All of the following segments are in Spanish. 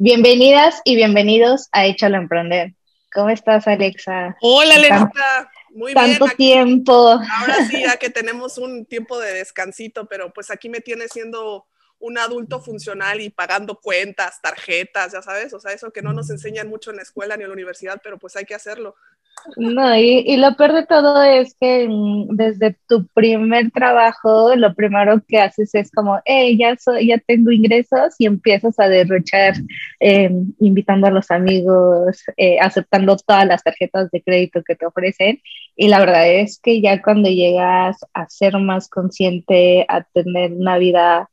Bienvenidas y bienvenidos a Échalo a Emprender. ¿Cómo estás, Alexa? Hola, Alexa. Muy bien. Tanto tiempo. Ahora sí, ya que tenemos un tiempo de descansito, pero pues aquí me tiene siendo un adulto funcional y pagando cuentas, tarjetas, ya sabes, o sea, eso que no nos enseñan mucho en la escuela ni en la universidad, pero pues hay que hacerlo. No, y, lo peor de todo es que mm, desde tu primer trabajo, lo primero que haces es como, hey, ya, soy, ya tengo ingresos y empiezas a derrochar, em, invitando a los amigos, eh, aceptando todas las tarjetas de crédito que te ofrecen. Y la verdad es que ya cuando llegas a ser más consciente, a tener una vida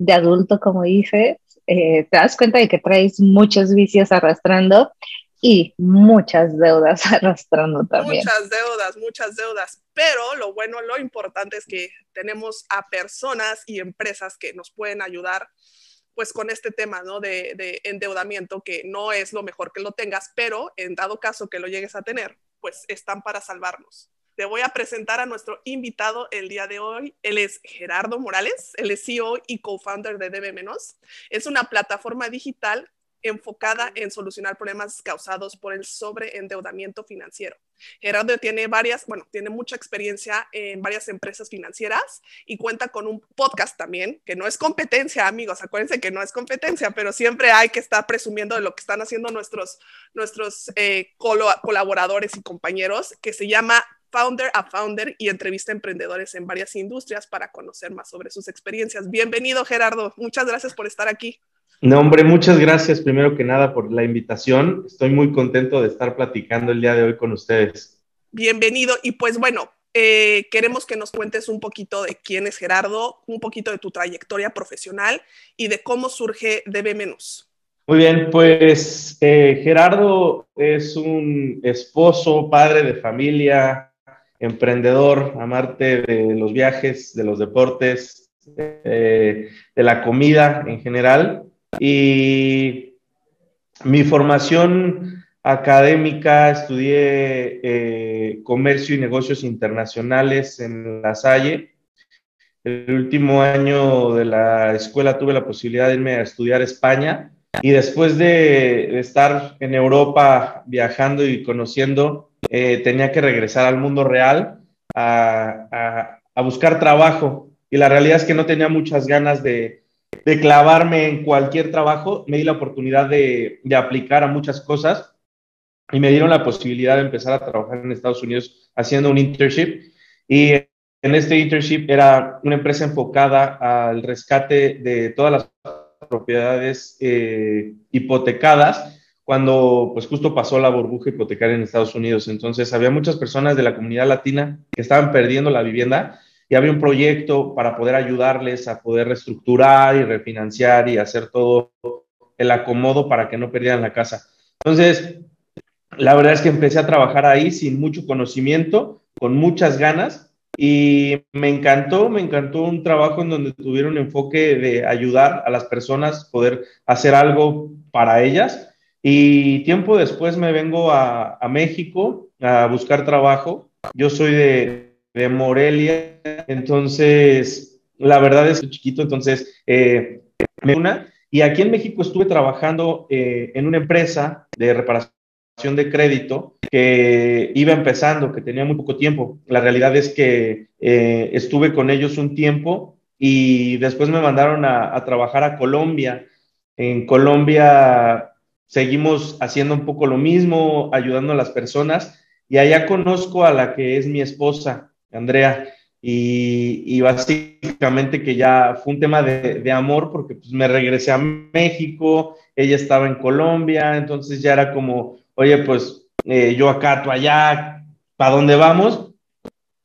de adulto, como dices, eh, te das cuenta de que traes muchos vicios arrastrando y muchas deudas arrastrando también. Muchas deudas, muchas deudas. Pero lo bueno, lo importante es que tenemos a personas y empresas que nos pueden ayudar pues con este tema ¿no? de, de endeudamiento, que no es lo mejor que lo tengas, pero en dado caso que lo llegues a tener, pues están para salvarnos. Te voy a presentar a nuestro invitado el día de hoy. Él es Gerardo Morales, él es CEO y co-founder de DB Es una plataforma digital enfocada en solucionar problemas causados por el sobreendeudamiento financiero. Gerardo tiene varias, bueno, tiene mucha experiencia en varias empresas financieras y cuenta con un podcast también, que no es competencia, amigos, acuérdense que no es competencia, pero siempre hay que estar presumiendo de lo que están haciendo nuestros, nuestros eh, colaboradores y compañeros, que se llama Founder a Founder y entrevista a emprendedores en varias industrias para conocer más sobre sus experiencias. Bienvenido, Gerardo. Muchas gracias por estar aquí. No, hombre, muchas gracias primero que nada por la invitación. Estoy muy contento de estar platicando el día de hoy con ustedes. Bienvenido. Y pues bueno, eh, queremos que nos cuentes un poquito de quién es Gerardo, un poquito de tu trayectoria profesional y de cómo surge DB Menos. Muy bien, pues eh, Gerardo es un esposo, padre de familia, emprendedor, amarte de los viajes, de los deportes, de la comida en general. Y mi formación académica, estudié eh, comercio y negocios internacionales en La Salle. El último año de la escuela tuve la posibilidad de irme a estudiar España y después de, estar en Europa viajando y conociendo, eh, tenía que regresar al mundo real a, a buscar trabajo. Y la realidad es que no tenía muchas ganas de, de clavarme en cualquier trabajo, me di la oportunidad de, aplicar a muchas cosas y me dieron la posibilidad de empezar a trabajar en Estados Unidos haciendo un internship. Y en este internship era una empresa enfocada al rescate de todas las propiedades eh, hipotecadas cuando pues justo pasó la burbuja hipotecaria en Estados Unidos. Entonces había muchas personas de la comunidad latina que estaban perdiendo la vivienda y había un proyecto para poder ayudarles a poder reestructurar y refinanciar y hacer todo el acomodo para que no perdieran la casa. Entonces, la verdad es que empecé a trabajar ahí sin mucho conocimiento, con muchas ganas y me encantó, me encantó un trabajo en donde tuvieron enfoque de ayudar a las personas, poder hacer algo para ellas. Y tiempo después me vengo a, México a buscar trabajo. Yo soy de, de Morelia. Entonces, la verdad es que chiquito, entonces, eh, me una. Y aquí en México estuve trabajando eh, en una empresa de reparación de crédito que iba empezando, que tenía muy poco tiempo. La realidad es que eh, estuve con ellos un tiempo y después me mandaron a trabajar a Colombia. En Colombia seguimos haciendo un poco lo mismo, ayudando a las personas y allá conozco a la que es mi esposa. Andrea, y, básicamente que ya fue un tema de, amor porque pues, me regresé a México, ella estaba en Colombia, entonces ya era como, oye, pues eh, yo acá, tú allá, ¿para dónde vamos?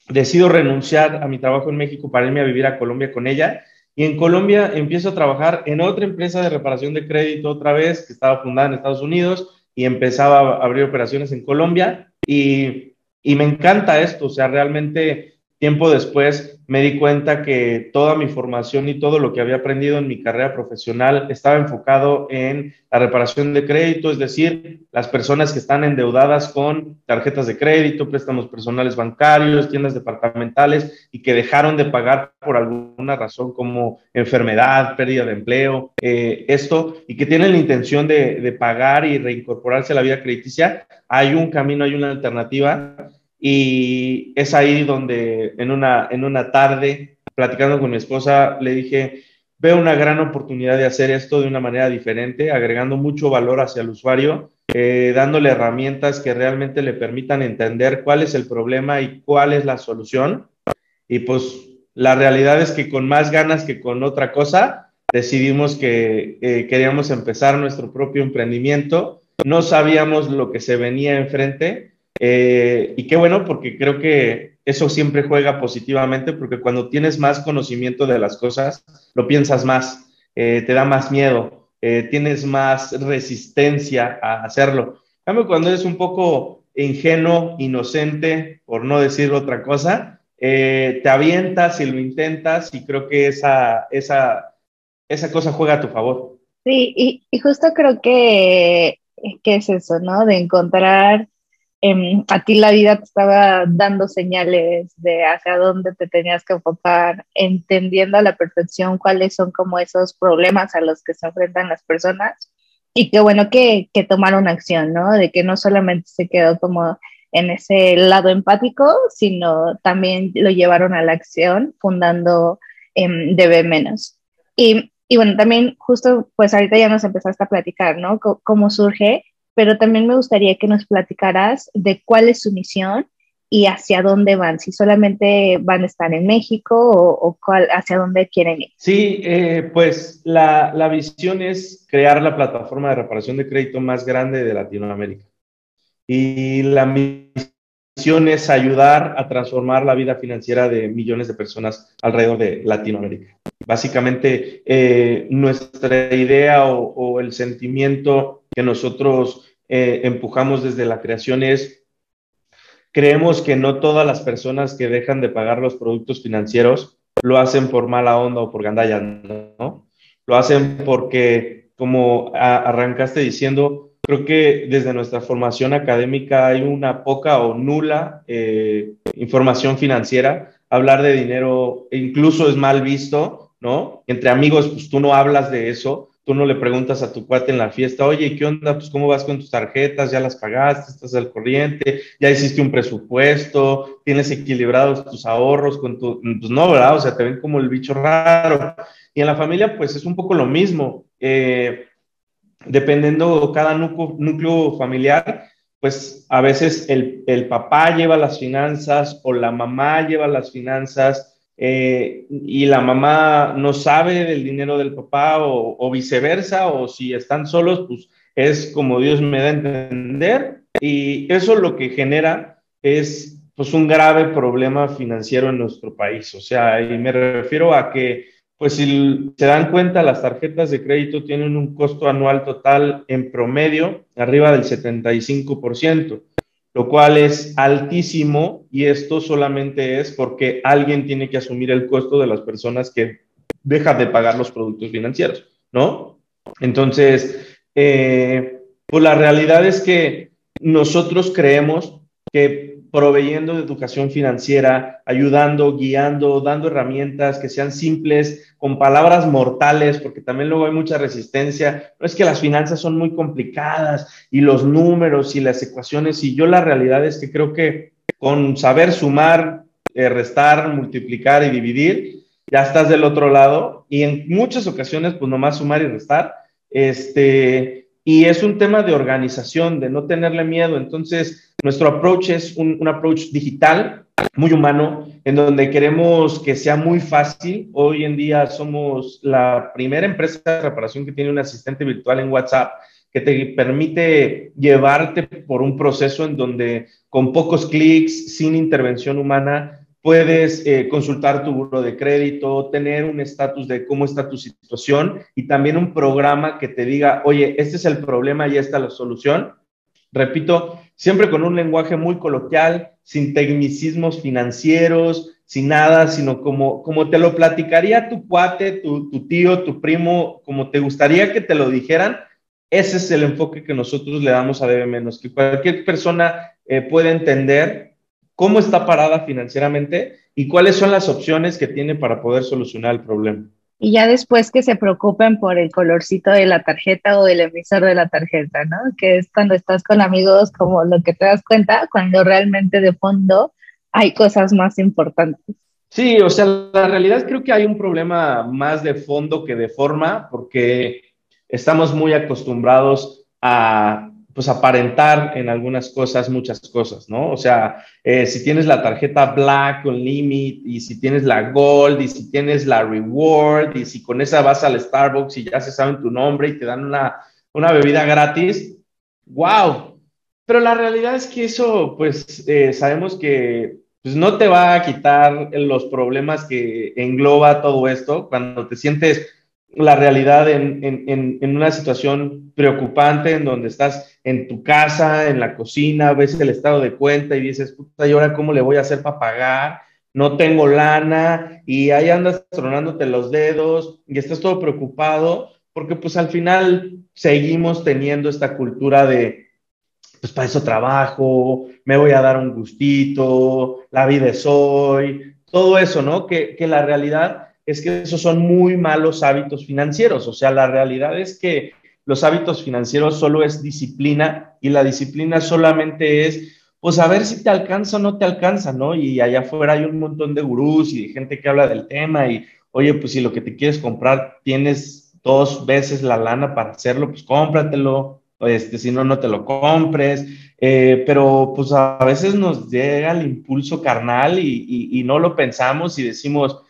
Decido renunciar a mi trabajo en México para irme a vivir a Colombia con ella. Y en Colombia empiezo a trabajar en otra empresa de reparación de crédito otra vez, que estaba fundada en Estados Unidos, y empezaba a abrir operaciones en Colombia. Y, y me encanta esto, o sea, realmente tiempo después me di cuenta que toda mi formación y todo lo que había aprendido en mi carrera profesional estaba enfocado en la reparación de crédito, es decir, las personas que están endeudadas con tarjetas de crédito, préstamos personales bancarios, tiendas departamentales y que dejaron de pagar por alguna razón como enfermedad, pérdida de empleo, eh, esto, y que tienen la intención de, de pagar y reincorporarse a la vida crediticia, hay un camino, hay una alternativa y es ahí donde en una, en una tarde, platicando con mi esposa, le dije, veo una gran oportunidad de hacer esto de una manera diferente, agregando mucho valor hacia el usuario, eh, dándole herramientas que realmente le permitan entender cuál es el problema y cuál es la solución. Y pues la realidad es que con más ganas que con otra cosa, decidimos que eh, queríamos empezar nuestro propio emprendimiento. No sabíamos lo que se venía enfrente, eh, y qué bueno, porque creo que eso siempre juega positivamente, porque cuando tienes más conocimiento de las cosas, lo piensas más, eh, te da más miedo, eh, tienes más resistencia a hacerlo. cambio, cuando eres un poco ingenuo, inocente, por no decir otra cosa, te avientas y lo intentas y creo que esa, esa, esa cosa juega a tu favor. Sí, y, justo creo que, que es eso, ¿no? De encontrar Em, a ti la vida te estaba dando señales de hacia dónde te tenías que enfocar, entendiendo a la perfección cuáles son como esos problemas a los que se enfrentan las personas. Y qué bueno que, tomaron acción, ¿no? De que no solamente se quedó como en ese lado empático, sino también lo llevaron a la acción fundando eh, DB Menos. Y, y, bueno, también justo, pues ahorita ya nos empezaste a platicar, ¿no? C cómo surge pero también me gustaría que nos platicaras de cuál es su misión y hacia dónde van, si solamente van a estar en México o, hacia dónde quieren ir. Sí, eh, pues la, la, visión es crear la plataforma de reparación de crédito más grande de Latinoamérica. Y la misión es ayudar a transformar la vida financiera de millones de personas alrededor de Latinoamérica. Básicamente, eh, nuestra idea o el sentimiento que nosotros eh, empujamos desde la creación es, creemos que no todas las personas que dejan de pagar los productos financieros lo hacen por mala onda o por gandalla, ¿no? Lo hacen porque, como arrancaste diciendo, creo que desde nuestra formación académica hay una poca o nula eh, información financiera. Hablar de dinero incluso es mal visto, ¿no? Entre amigos, pues tú no hablas de eso tú no le preguntas a tu cuate en la fiesta, oye, ¿qué onda? Pues cómo vas con tus tarjetas, ya las pagaste, estás al corriente, ya hiciste un presupuesto, tienes equilibrados tus ahorros con tu, pues no, ¿verdad? O sea, te ven como el bicho raro. Y en la familia, pues es un poco lo mismo. Eh, dependiendo cada núcleo, familiar, pues a veces el papá lleva las finanzas o la mamá lleva las finanzas eh, y la mamá no sabe del dinero del papá o, viceversa, o si están solos, pues es como Dios me da a entender. Y eso lo que genera es pues un grave problema financiero en nuestro país. O sea, y me refiero a que, pues si se dan cuenta, las tarjetas de crédito tienen un costo anual total en promedio arriba del 75% lo cual es altísimo y esto solamente es porque alguien tiene que asumir el costo de las personas que dejan de pagar los productos financieros, ¿no? Entonces, eh, pues la realidad es que nosotros creemos que proveyendo de educación financiera, ayudando, guiando, dando herramientas que sean simples, con palabras mortales, porque también luego hay mucha resistencia. No es que las finanzas son muy complicadas y los números y las ecuaciones, y yo la realidad es que creo que con saber sumar, eh, restar, multiplicar y dividir, ya estás del otro lado y en muchas ocasiones, pues nomás sumar y restar, este, y es un tema de organización, de no tenerle miedo. Entonces, nuestro approach es un, approach digital, muy humano, en donde queremos que sea muy fácil. Hoy en día somos la primera empresa de reparación que tiene un asistente virtual en WhatsApp que te permite llevarte por un proceso en donde con pocos clics, sin intervención humana, Puedes eh, consultar tu buro de crédito, tener un estatus de cómo está tu situación y también un programa que te diga, oye, este es el problema y esta es la solución. repito, siempre con un lenguaje muy coloquial, sin tecnicismos financieros, sin nada, sino como, como te lo platicaría tu cuate, tu, tío, tu primo, como te gustaría que te lo dijeran, ese es el enfoque que nosotros le damos a Debe Menos, que cualquier persona eh, puede entender cómo está parada financieramente y cuáles son las opciones que tiene para poder solucionar el problema. Y ya después que se preocupen por el colorcito de la tarjeta o del emisor de la tarjeta, ¿no? Que es cuando estás con amigos como lo que te das cuenta, cuando realmente de fondo hay cosas más importantes. Sí, o sea, la realidad creo que hay un problema más de fondo que de forma, porque estamos muy acostumbrados a pues aparentar en algunas cosas, muchas cosas, ¿no? O sea, eh, si tienes la tarjeta Black con Limit y si tienes la Gold y si tienes la Reward y si con esa vas al Starbucks y ya se saben tu nombre y te dan una, una bebida gratis, wow. Pero la realidad es que eso, pues eh, sabemos que pues, no te va a quitar los problemas que engloba todo esto cuando te sientes la realidad en, una situación preocupante en donde estás en tu casa, en la cocina, ves el estado de cuenta y dices, puta, ¿y ahora cómo le voy a hacer para pagar? No tengo lana y ahí andas tronándote los dedos y estás todo preocupado porque pues al final seguimos teniendo esta cultura de, pues para eso trabajo, me voy a dar un gustito, la vida es hoy, todo eso, ¿no? Que, que la realidad es que esos son muy malos hábitos financieros. O sea, la realidad es que los hábitos financieros solo es disciplina y la disciplina solamente es, pues a ver si te alcanza o no te alcanza, ¿no? Y allá afuera hay un montón de gurús y de gente que habla del tema y, oye, pues si lo que te quieres comprar tienes dos veces la lana para hacerlo, pues cómpratelo, este, si no, no te lo compres. Eh, pero pues a veces nos llega el impulso carnal y no lo pensamos y decimos,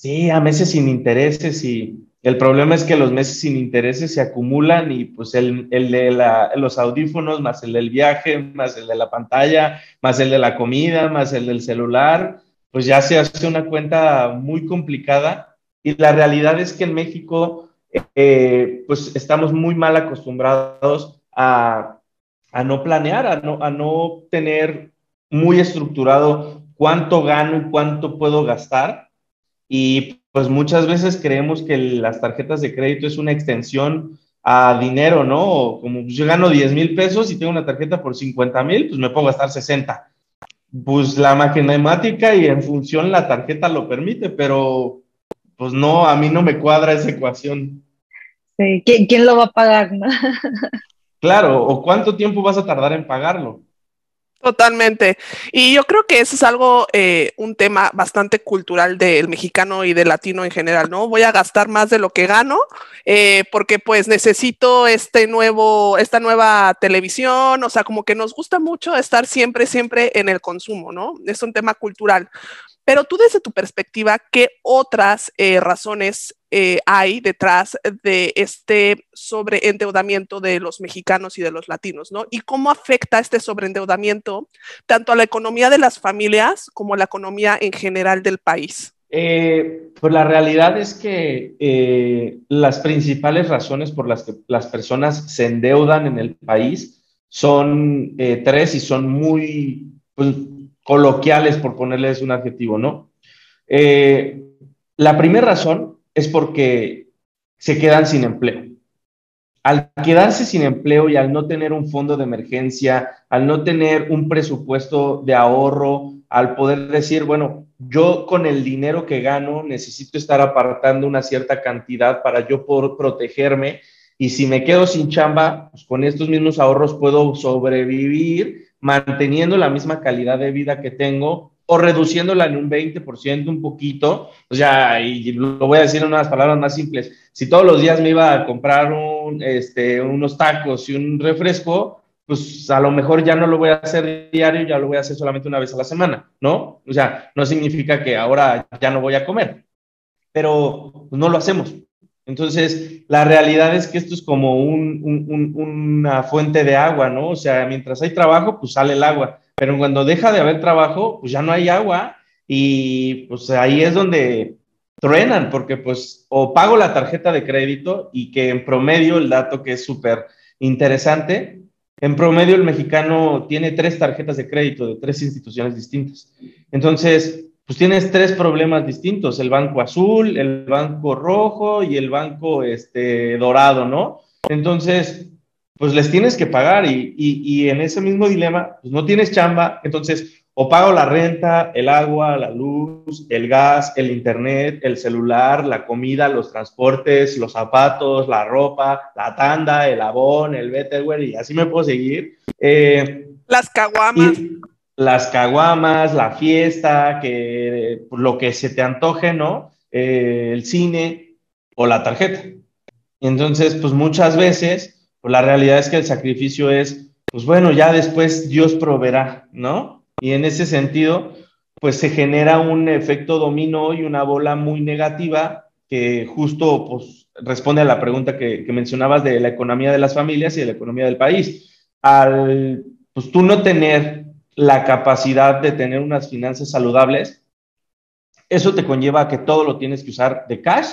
Sí, a meses sin intereses y el problema es que los meses sin intereses se acumulan y pues el, de los audífonos, más el del viaje, más el de la pantalla, más el de la comida, más el del celular, pues ya se hace una cuenta muy complicada. Y la realidad es que en México eh, pues estamos muy mal acostumbrados a, a no planear, a no, a no tener muy estructurado cuánto gano y cuánto puedo gastar y pues muchas veces creemos que las tarjetas de crédito es una extensión a dinero, ¿no? como yo gano 10 mil pesos y tengo una tarjeta por 50 mil, pues me puedo gastar 60. Pues la matemática y en función la tarjeta lo permite, pero pues no, a mí no me cuadra esa ecuación. Sí, ¿quién, quién lo va a pagar? No? claro, o cuánto tiempo vas a tardar en pagarlo. Totalmente. Y yo creo que eso es algo, eh, un tema bastante cultural del mexicano y del latino en general, ¿no? Voy a gastar más de lo que gano eh, porque pues necesito este nuevo, esta nueva televisión, o sea, como que nos gusta mucho estar siempre, siempre en el consumo, ¿no? Es un tema cultural. Pero tú desde tu perspectiva, ¿qué otras eh, razones eh, hay detrás de este sobreendeudamiento de los mexicanos y de los latinos, ¿no? Y cómo afecta este sobreendeudamiento tanto a la economía de las familias como a la economía en general del país. Eh, pues la realidad es que las principales razones por las que las personas se endeudan en el país son tres y son muy, pues, coloquiales, por ponerles un adjetivo, ¿no? Eh, la primera razón es porque se quedan sin empleo. Al quedarse sin empleo y al no tener un fondo de emergencia, al no tener un presupuesto de ahorro, al poder decir, bueno, yo con el dinero que gano necesito estar apartando una cierta cantidad para yo poder protegerme y si me quedo sin chamba, pues con estos mismos ahorros puedo sobrevivir manteniendo la misma calidad de vida que tengo o reduciéndola en un 20%, un poquito. O sea, y lo voy a decir en unas palabras más simples. Si todos los días me iba a comprar un, este, unos tacos y un refresco, pues a lo mejor ya no lo voy a hacer diario, ya lo voy a hacer solamente una vez a la semana, ¿no? O sea, no significa que ahora ya no voy a comer, pero no lo hacemos. Entonces, la realidad es que esto es como una fuente de agua, ¿no? O sea, mientras hay trabajo, pues sale el agua, pero cuando deja de haber trabajo, pues ya no hay agua y pues ahí es donde truenan, porque pues o pago la tarjeta de crédito y que en promedio el dato que es súper interesante En promedio, el mexicano tiene tres tarjetas de crédito de tres instituciones distintas. Entonces, pues tienes tres problemas distintos, el banco azul, el banco rojo y el banco este, dorado, ¿no? Entonces, pues les tienes que pagar y, y, en ese mismo dilema, pues no tienes chamba, entonces o pago la renta, el agua, la luz, el gas, el internet, el celular, la comida, los transportes, los zapatos, la ropa, la tanda, el abón, el betterware y así me puedo seguir. Eh, las caguamas. Las caguamas, la fiesta, que lo que se te antoje, ¿no? Eh, el cine o la tarjeta. Entonces, pues muchas veces, pues la realidad es que el sacrificio es, pues bueno, ya después Dios proveerá, ¿no? Y en ese sentido, pues se genera un efecto dominó y una bola muy negativa que justo pues, responde a la pregunta que, mencionabas de la economía de las familias y de la economía del país. Al pues, tú no tener la capacidad de tener unas finanzas saludables, eso te conlleva a que todo lo tienes que usar de cash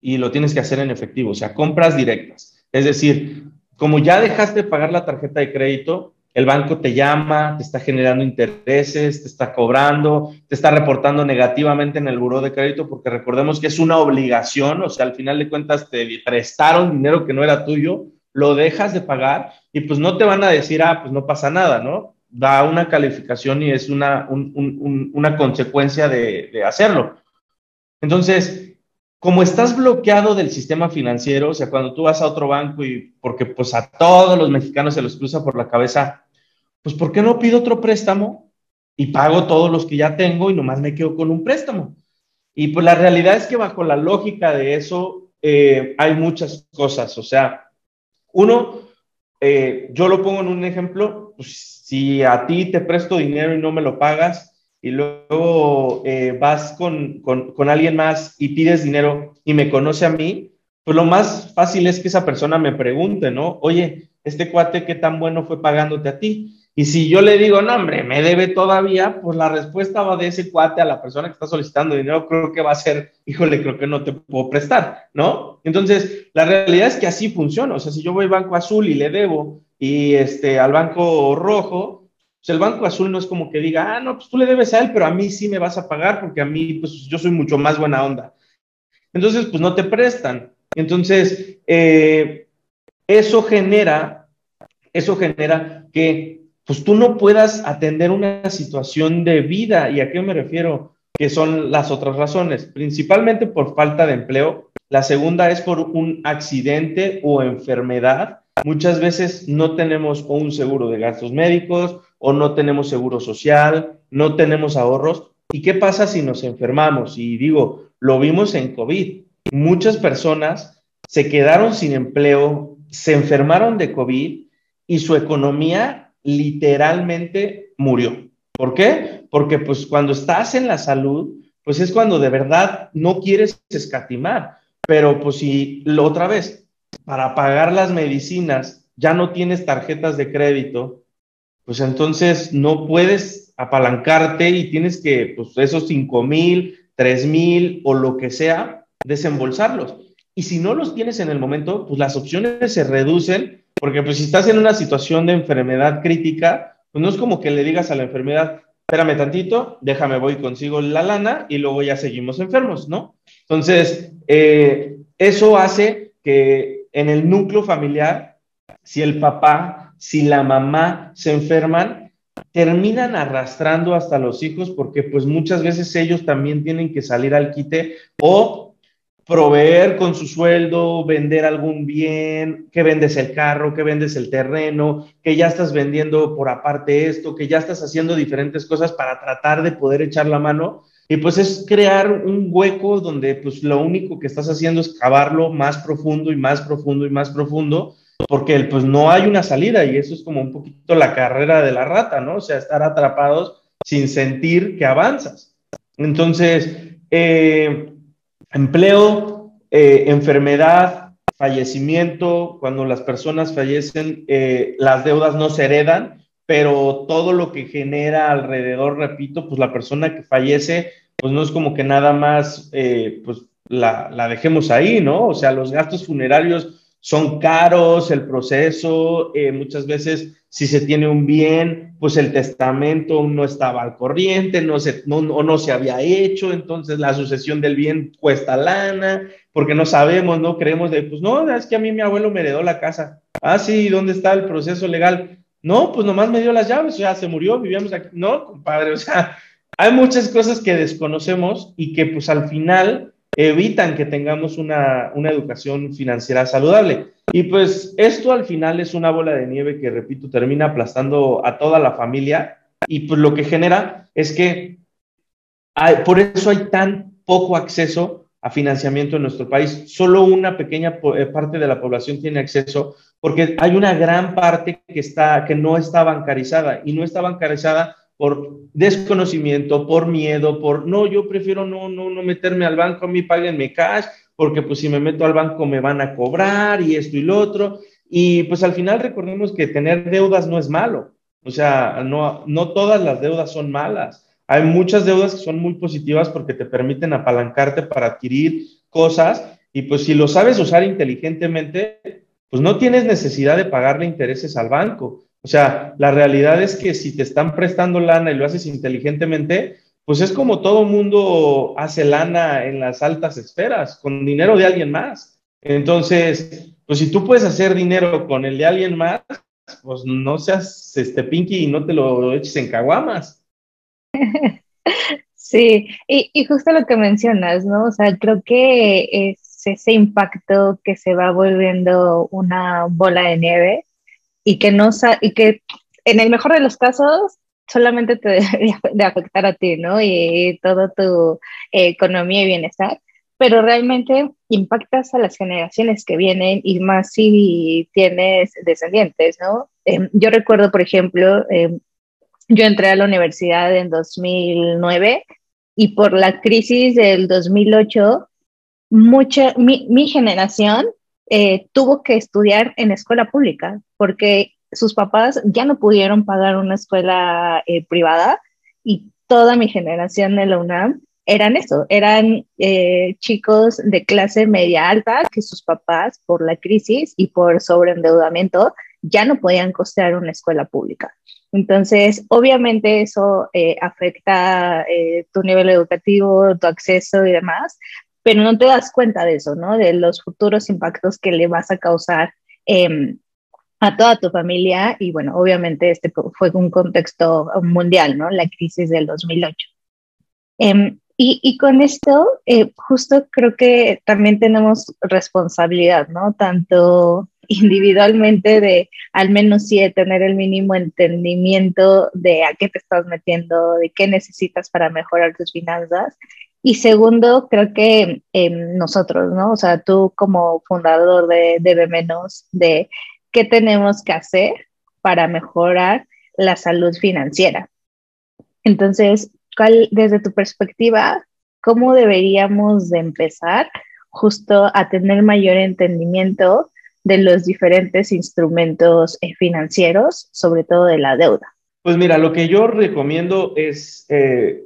y lo tienes que hacer en efectivo, o sea, compras directas. Es decir, como ya dejaste de pagar la tarjeta de crédito, el banco te llama, te está generando intereses, te está cobrando, te está reportando negativamente en el buró de crédito, porque recordemos que es una obligación, o sea, al final de cuentas te prestaron dinero que no era tuyo, lo dejas de pagar y pues no te van a decir, ah, pues no pasa nada, ¿no? Da una calificación y es una, una consecuencia de, hacerlo. Entonces, como estás bloqueado del sistema financiero, o sea, cuando tú vas a otro banco y porque pues a todos los mexicanos se los cruza por la cabeza, pues ¿por qué no pido otro préstamo y pago todos los que ya tengo y nomás me quedo con un préstamo? Y pues la realidad es que bajo la lógica de eso eh, hay muchas cosas, o sea, uno, eh, yo lo pongo en un ejemplo, pues, si a ti te presto dinero y no me lo pagas, y luego eh, vas con, con, con, alguien más y pides dinero y me conoce a mí, pues lo más fácil es que esa persona me pregunte, ¿no? Oye, este cuate, ¿qué tan bueno fue pagándote a ti? Y si yo le digo, no, hombre, me debe todavía, pues la respuesta va de ese cuate a la persona que está solicitando dinero, creo que va a ser, híjole, creo que no te puedo prestar, ¿no? Entonces, la realidad es que así funciona. O sea, si yo voy banco azul y le debo y este, al banco rojo, pues el Banco Azul no es como que diga, ah, no, pues tú le debes a él, pero a mí sí me vas a pagar porque a mí, pues yo soy mucho más buena onda. Entonces, pues no te prestan. Entonces, eh, eso genera, eso genera que, pues tú no puedas atender una situación de vida. ¿Y a qué me refiero? Que son las otras razones, principalmente por falta de empleo. La segunda es por un accidente o enfermedad. Muchas veces no tenemos un seguro de gastos médicos o no tenemos seguro social, no tenemos ahorros. ¿Y qué pasa si nos enfermamos? Y digo, lo vimos en COVID. Muchas personas se quedaron sin empleo, se enfermaron de COVID y su economía literalmente murió. ¿Por qué? Porque pues cuando estás en la salud, pues es cuando de verdad no quieres escatimar. Pero pues si otra vez, para pagar las medicinas ya no tienes tarjetas de crédito, pues entonces no puedes apalancarte y tienes que, pues esos 5 mil, 3 mil o lo que sea, desembolsarlos. Y si no los tienes en el momento, pues las opciones se reducen, porque pues si estás en una situación de enfermedad crítica, pues no es como que le digas a la enfermedad, espérame tantito, déjame voy consigo la lana y luego ya seguimos enfermos, ¿no? Entonces, eh, eso hace que en el núcleo familiar, si el papá si la mamá se enferman, terminan arrastrando hasta los hijos porque pues muchas veces ellos también tienen que salir al quite o proveer con su sueldo, vender algún bien, que vendes el carro, que vendes el terreno, que ya estás vendiendo por aparte esto, que ya estás haciendo diferentes cosas para tratar de poder echar la mano. Y pues es crear un hueco donde pues lo único que estás haciendo es cavarlo más profundo y más profundo y más profundo porque pues no hay una salida y eso es como un poquito la carrera de la rata, ¿no? O sea, estar atrapados sin sentir que avanzas. Entonces, eh, empleo, eh, enfermedad, fallecimiento, cuando las personas fallecen, eh, las deudas no se heredan, pero todo lo que genera alrededor, repito, pues la persona que fallece, pues no es como que nada más, pues la, dejemos ahí, ¿no? O sea, los gastos funerarios son caros el proceso, eh, muchas veces si se tiene un bien, pues el testamento no estaba al corriente, no se, no, no se había hecho, entonces la sucesión del bien cuesta lana, porque no sabemos, no creemos de, pues no, es que a mí mi abuelo me heredó la casa. Ah, sí, ¿dónde está el proceso legal? No, pues nomás me dio las llaves, o sea, se murió, vivíamos aquí. No, compadre, o sea, hay muchas cosas que desconocemos y que pues al final evitan que tengamos una, educación financiera saludable. Y pues esto al final es una bola de nieve que, repito, termina aplastando a toda la familia y pues lo que genera es que por eso hay tan poco acceso a financiamiento en nuestro país. Solo una pequeña eh, parte de la población tiene acceso porque hay una gran parte que, está, que no está bancarizada y no está bancarizada por desconocimiento, por miedo, por no, yo prefiero no, no, no meterme al banco, a mí páguenme cash, porque pues si me meto al banco me van a cobrar y esto y lo otro. Y pues al final recordemos que tener deudas no es malo, o sea, no, no todas las deudas son malas. Hay muchas deudas que son muy positivas porque te permiten apalancarte para adquirir cosas y pues si lo sabes usar inteligentemente, pues no tienes necesidad de pagarle intereses al banco. O sea, la realidad es que si te están prestando lana y lo haces inteligentemente, pues es como todo mundo hace lana en las altas esferas, con dinero de alguien más. Entonces, pues si tú puedes hacer dinero con el de alguien más, pues no seas este pinky y no te lo eches en caguamas. Sí, y, y, justo lo que mencionas, ¿no? O sea, creo que es ese impacto que se va volviendo una bola de nieve y que, no y que en el mejor de los casos solamente te debería de afectar a ti, ¿no? Y, todo tu eh, economía y bienestar, pero realmente impactas a las generaciones que vienen y más si tienes descendientes, ¿no? Em, yo recuerdo, por ejemplo, em, yo entré a la universidad en 2009 y por la crisis del 2008, mucha, mi, mi generación eh, tuvo que estudiar en escuela pública porque sus papás ya no pudieron pagar una escuela eh, privada y toda mi generación de la UNAM eran eso, eran eh, chicos de clase media alta que sus papás por la crisis y por sobreendeudamiento ya no podían costear una escuela pública. Entonces, obviamente eso afecta tu nivel educativo, tu acceso y demás, pero no te das cuenta de eso, ¿no? De los futuros impactos que le vas a causar em, a toda tu familia y bueno, obviamente este fue un contexto mundial, ¿no? La crisis del 2008. Em, y, y, con esto, eh, justo creo que también tenemos responsabilidad, ¿no? Tanto individualmente de al menos sí de tener el mínimo entendimiento de a qué te estás metiendo, de qué necesitas para mejorar tus finanzas y segundo, creo que em, nosotros, ¿no? O sea, tú como fundador de, de Menos, de qué tenemos que hacer para mejorar la salud financiera. Entonces, ¿cuál, desde tu perspectiva, cómo deberíamos de empezar justo a tener mayor entendimiento de los diferentes instrumentos eh, financieros, sobre todo de la deuda? Pues mira, lo que yo recomiendo es eh,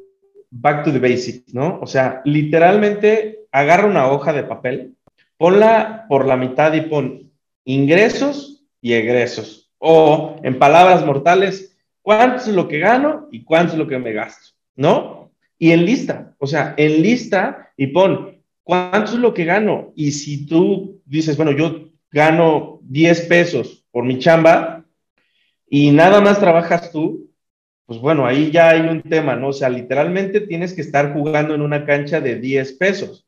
back to the basics, ¿no? O sea, literalmente agarra una hoja de papel, ponla por la mitad y pon ingresos y egresos. O en palabras mortales, cuánto es lo que gano y cuánto es lo que me gasto, ¿no? Y en lista, o sea, en lista y pon cuánto es lo que gano. Y si tú dices, bueno, yo gano 10 pesos por mi chamba y nada más trabajas tú, pues bueno, ahí ya hay un tema, ¿no? O sea, literalmente tienes que estar jugando en una cancha de 10 pesos.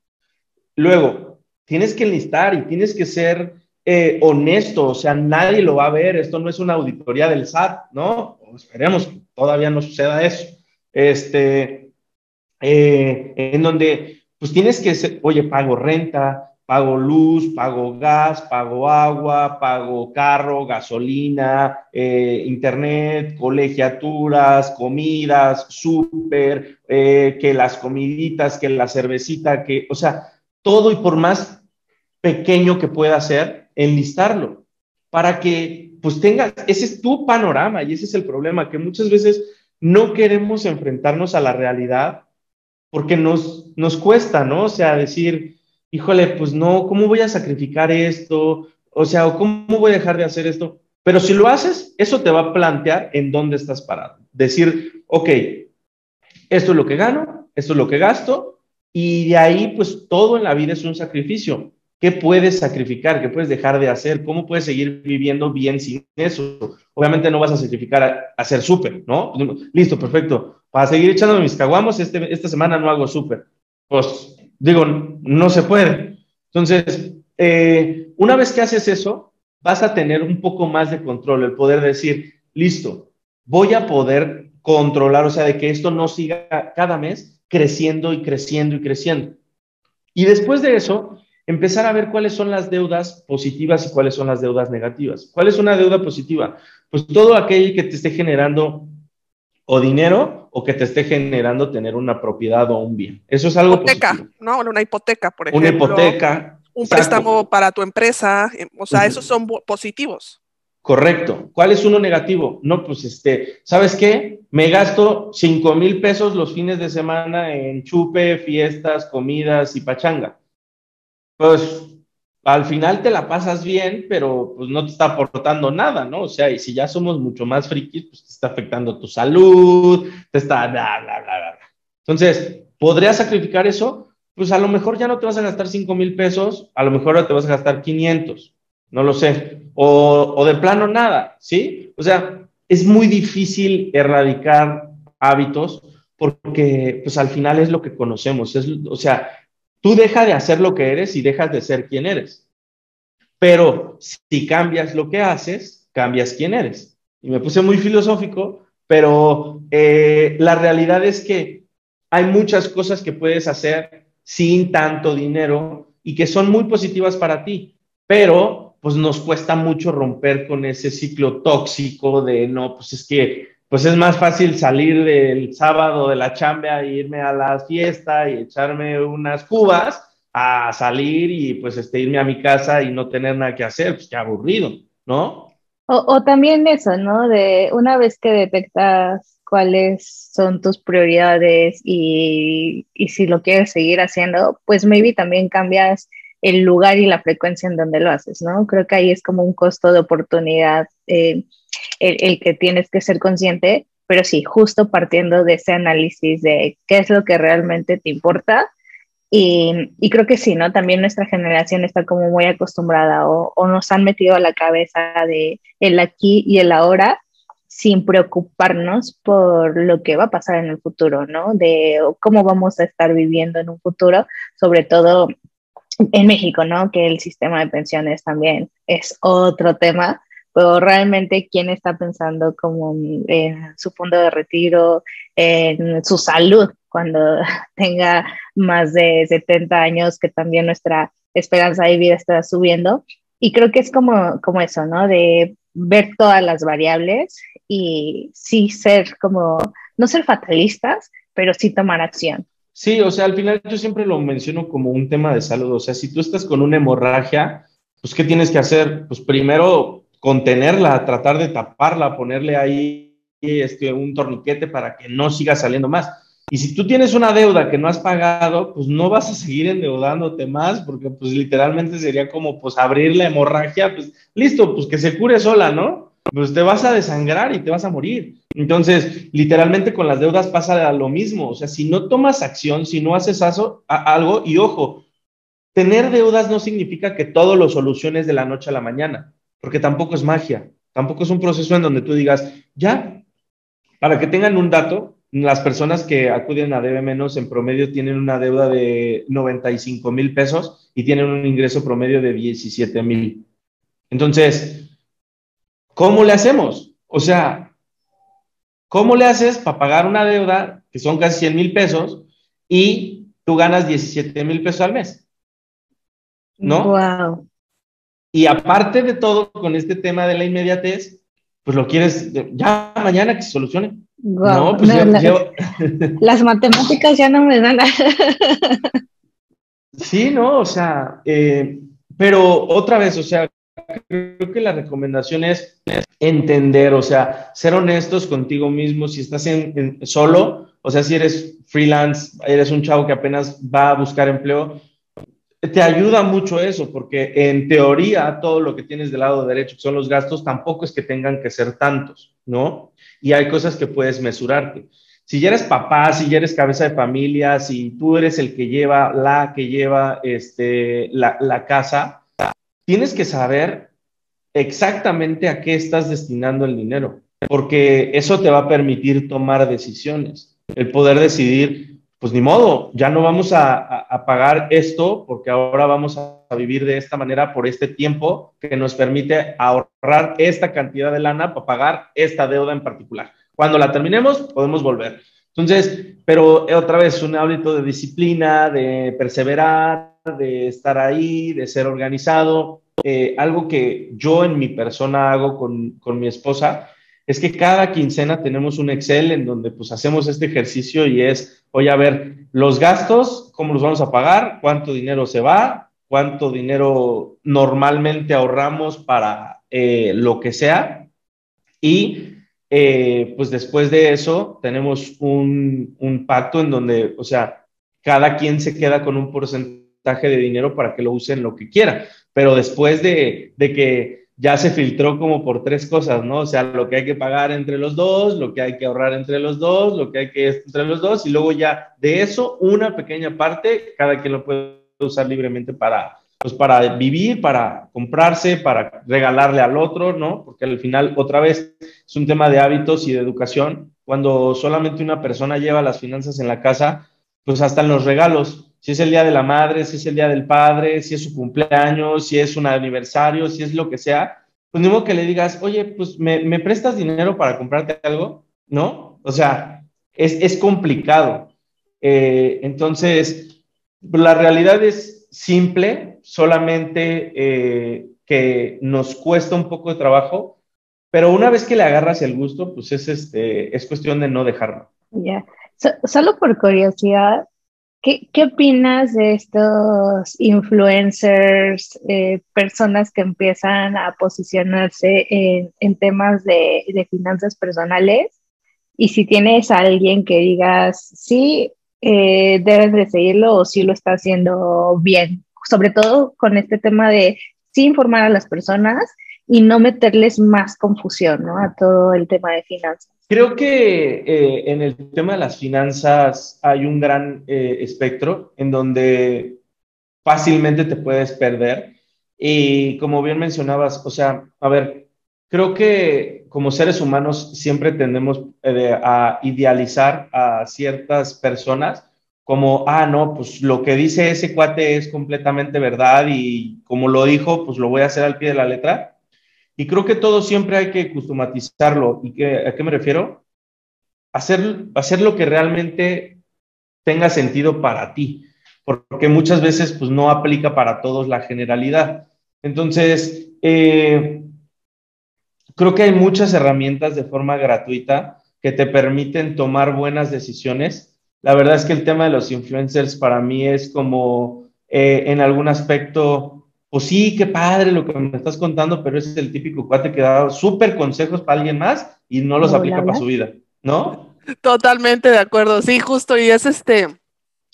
Luego, tienes que enlistar y tienes que ser eh, honesto, o sea, nadie lo va a ver, esto no es una auditoría del SAT, ¿no? esperemos que todavía no suceda eso. Este, eh, en donde, pues tienes que ser, oye, pago renta, pago luz, pago gas, pago agua, pago carro, gasolina, eh, internet, colegiaturas, comidas, súper, eh, que las comiditas, que la cervecita, que, o sea, todo y por más pequeño que pueda ser, enlistarlo para que pues tengas, ese es tu panorama y ese es el problema, que muchas veces no queremos enfrentarnos a la realidad porque nos, nos cuesta, ¿no? O sea, decir, híjole, pues no, ¿cómo voy a sacrificar esto? O sea, ¿cómo voy a dejar de hacer esto? Pero si lo haces, eso te va a plantear en dónde estás parado. Decir, ok, esto es lo que gano, esto es lo que gasto, y de ahí, pues todo en la vida es un sacrificio. ¿Qué puedes sacrificar? ¿Qué puedes dejar de hacer? ¿Cómo puedes seguir viviendo bien sin eso? Obviamente no vas a sacrificar a, hacer súper, ¿no? Listo, perfecto. Para seguir echando mis caguamos, este, esta semana no hago súper. Pues digo, no se puede. Entonces, eh, una vez que haces eso, vas a tener un poco más de control, el poder decir, listo, voy a poder controlar, o sea, de que esto no siga cada mes creciendo y creciendo y creciendo. Y después de eso, empezar a ver cuáles son las deudas positivas y cuáles son las deudas negativas. ¿Cuál es una deuda positiva? Pues todo aquello que te esté generando o dinero o que te esté generando tener una propiedad o un bien. Eso es algo hipoteca, ¿no? Una hipoteca, por ejemplo. Una hipoteca. Un préstamo para tu empresa. Eh, o sea, esos son positivos. Correcto. ¿Cuál es uno negativo? No, pues este, ¿sabes qué? Me gasto 5 mil pesos los fines de semana en chupe, fiestas, comidas y pachanga pues al final te la pasas bien, pero pues no te está aportando nada, ¿no? O sea, y si ya somos mucho más frikis, pues te está afectando tu salud, te está bla, bla, bla, bla. Entonces, ¿podrías sacrificar eso? Pues a lo mejor ya no te vas a gastar 5 mil pesos, a lo mejor ahora te vas a gastar 500, no lo sé. O, o de plano nada, ¿sí? O sea, es muy difícil erradicar hábitos porque pues al final es lo que conocemos, es, o sea, Tú deja de hacer lo que eres y dejas de ser quien eres. Pero si cambias lo que haces, cambias quién eres. Y me puse muy filosófico, pero eh, la realidad es que hay muchas cosas que puedes hacer sin tanto dinero y que son muy positivas para ti, pero pues nos cuesta mucho romper con ese ciclo tóxico de no, pues es que pues es más fácil salir del sábado de la chamba e irme a la fiesta y echarme unas cubas a salir y pues este, irme a mi casa y no tener nada que hacer, pues qué aburrido, ¿no? O, también eso, ¿no? De una vez que detectas cuáles son tus prioridades y, si lo quieres seguir haciendo, pues maybe también cambias el lugar y la frecuencia en donde lo haces, ¿no? Creo que ahí es como un costo de oportunidad. Eh, el, que tienes que ser consciente, pero sí, justo partiendo de ese análisis de qué es lo que realmente te importa. Y, creo que sí, ¿no? También nuestra generación está como muy acostumbrada o, nos han metido a la cabeza de el aquí y el ahora sin preocuparnos por lo que va a pasar en el futuro, ¿no? De cómo vamos a estar viviendo en un futuro, sobre todo en México, ¿no? Que el sistema de pensiones también es otro tema pero realmente quién está pensando como en su fondo de retiro, en su salud cuando tenga más de 70 años, que también nuestra esperanza de vida está subiendo. Y creo que es como, como eso, ¿no? De ver todas las variables y sí ser como, no ser fatalistas, pero sí tomar acción. Sí, o sea, al final yo siempre lo menciono como un tema de salud. O sea, si tú estás con una hemorragia, pues ¿qué tienes que hacer? Pues primero contenerla, tratar de taparla, ponerle ahí este, un torniquete para que no siga saliendo más. Y si tú tienes una deuda que no has pagado, pues no vas a seguir endeudándote más, porque pues literalmente sería como pues abrir la hemorragia, pues listo, pues que se cure sola, ¿no? Pues te vas a desangrar y te vas a morir. Entonces, literalmente con las deudas pasa lo mismo. O sea, si no tomas acción, si no haces algo, y ojo, tener deudas no significa que todo lo soluciones de la noche a la mañana porque tampoco es magia, tampoco es un proceso en donde tú digas, ya, para que tengan un dato, las personas que acuden a Debe Menos en promedio tienen una deuda de 95 mil pesos y tienen un ingreso promedio de 17 mil. Entonces, ¿cómo le hacemos? O sea, ¿cómo le haces para pagar una deuda que son casi 100 mil pesos y tú ganas 17 mil pesos al mes? ¿No? Wow. Y aparte de todo, con este tema de la inmediatez, pues lo quieres ya mañana que se solucione. no, pues Las matemáticas ya no me dan. sí, no, o sea, eh, pero otra vez, o sea, creo que la recomendación es entender, o sea, ser honestos contigo mismo. Si estás en, solo, o sea, si eres freelance, eres un chavo que apenas va a buscar empleo, te ayuda mucho eso, porque en teoría todo lo que tienes del lado derecho, que son los gastos, tampoco es que tengan que ser tantos, ¿no? Y hay cosas que puedes mesurarte. Si ya eres papá, si ya eres cabeza de familia, si tú eres el que lleva, la que lleva este, la, la casa, tienes que saber exactamente a qué estás destinando el dinero, porque eso te va a permitir tomar decisiones, el poder decidir, pues ni modo, ya no vamos a, pagar esto porque ahora vamos a vivir de esta manera por este tiempo que nos permite ahorrar esta cantidad de lana para pagar esta deuda en particular. Cuando la terminemos, podemos volver. Entonces, pero otra vez, un hábito de disciplina, de perseverar, de estar ahí, de ser organizado. Eh, algo que yo en mi persona hago con, con mi esposa es que cada quincena tenemos un Excel en donde pues hacemos este ejercicio y es, oye, a ver, los gastos, ¿cómo los vamos a pagar? ¿Cuánto dinero se va? ¿Cuánto dinero normalmente ahorramos para eh, lo que sea? Y eh, pues después de eso tenemos un, pacto en donde, o sea, cada quien se queda con un porcentaje de dinero para que lo usen lo que quiera. Pero después de, de que ya se filtró como por tres cosas, ¿no? O sea, lo que hay que pagar entre los dos, lo que hay que ahorrar entre los dos, lo que hay que entre los dos, y luego ya de eso, una pequeña parte, cada quien lo puede usar libremente para, pues para vivir, para comprarse, para regalarle al otro, ¿no? Porque al final, otra vez, es un tema de hábitos y de educación. Cuando solamente una persona lleva las finanzas en la casa, pues hasta en los regalos, si es el día de la madre, si es el día del padre, si es su cumpleaños, si es un aniversario, si es lo que sea, pues ni modo que le digas, oye, pues me, prestas dinero para comprarte algo, ¿no? O sea, es, complicado. Eh, entonces, la realidad es simple, solamente eh, que nos cuesta un poco de trabajo, pero una vez que le agarras el gusto, pues es, este, es cuestión de no dejarlo. Ya, solo por curiosidad, ¿Qué, ¿Qué, opinas de estos influencers, eh, personas que empiezan a posicionarse en, temas de, de, finanzas personales? Y si tienes a alguien que digas, sí, eh, debes de seguirlo o sí lo está haciendo bien, sobre todo con este tema de sí informar a las personas y no meterles más confusión ¿no? a todo el tema de finanzas. Creo que eh, en el tema de las finanzas hay un gran eh, espectro en donde fácilmente te puedes perder. Y como bien mencionabas, o sea, a ver, creo que como seres humanos siempre tendemos eh, a idealizar a ciertas personas como, ah, no, pues lo que dice ese cuate es completamente verdad y como lo dijo, pues lo voy a hacer al pie de la letra. Y creo que todo siempre hay que customatizarlo. ¿Y a qué me refiero? Hacer, hacer lo que realmente tenga sentido para ti, porque muchas veces pues, no aplica para todos la generalidad. Entonces, eh, creo que hay muchas herramientas de forma gratuita que te permiten tomar buenas decisiones. La verdad es que el tema de los influencers para mí es como eh, en algún aspecto pues sí, qué padre lo que me estás contando, pero es el típico cuate que da súper consejos para alguien más y no los aplica para su vida, ¿no? Totalmente de acuerdo, sí, justo, y es este,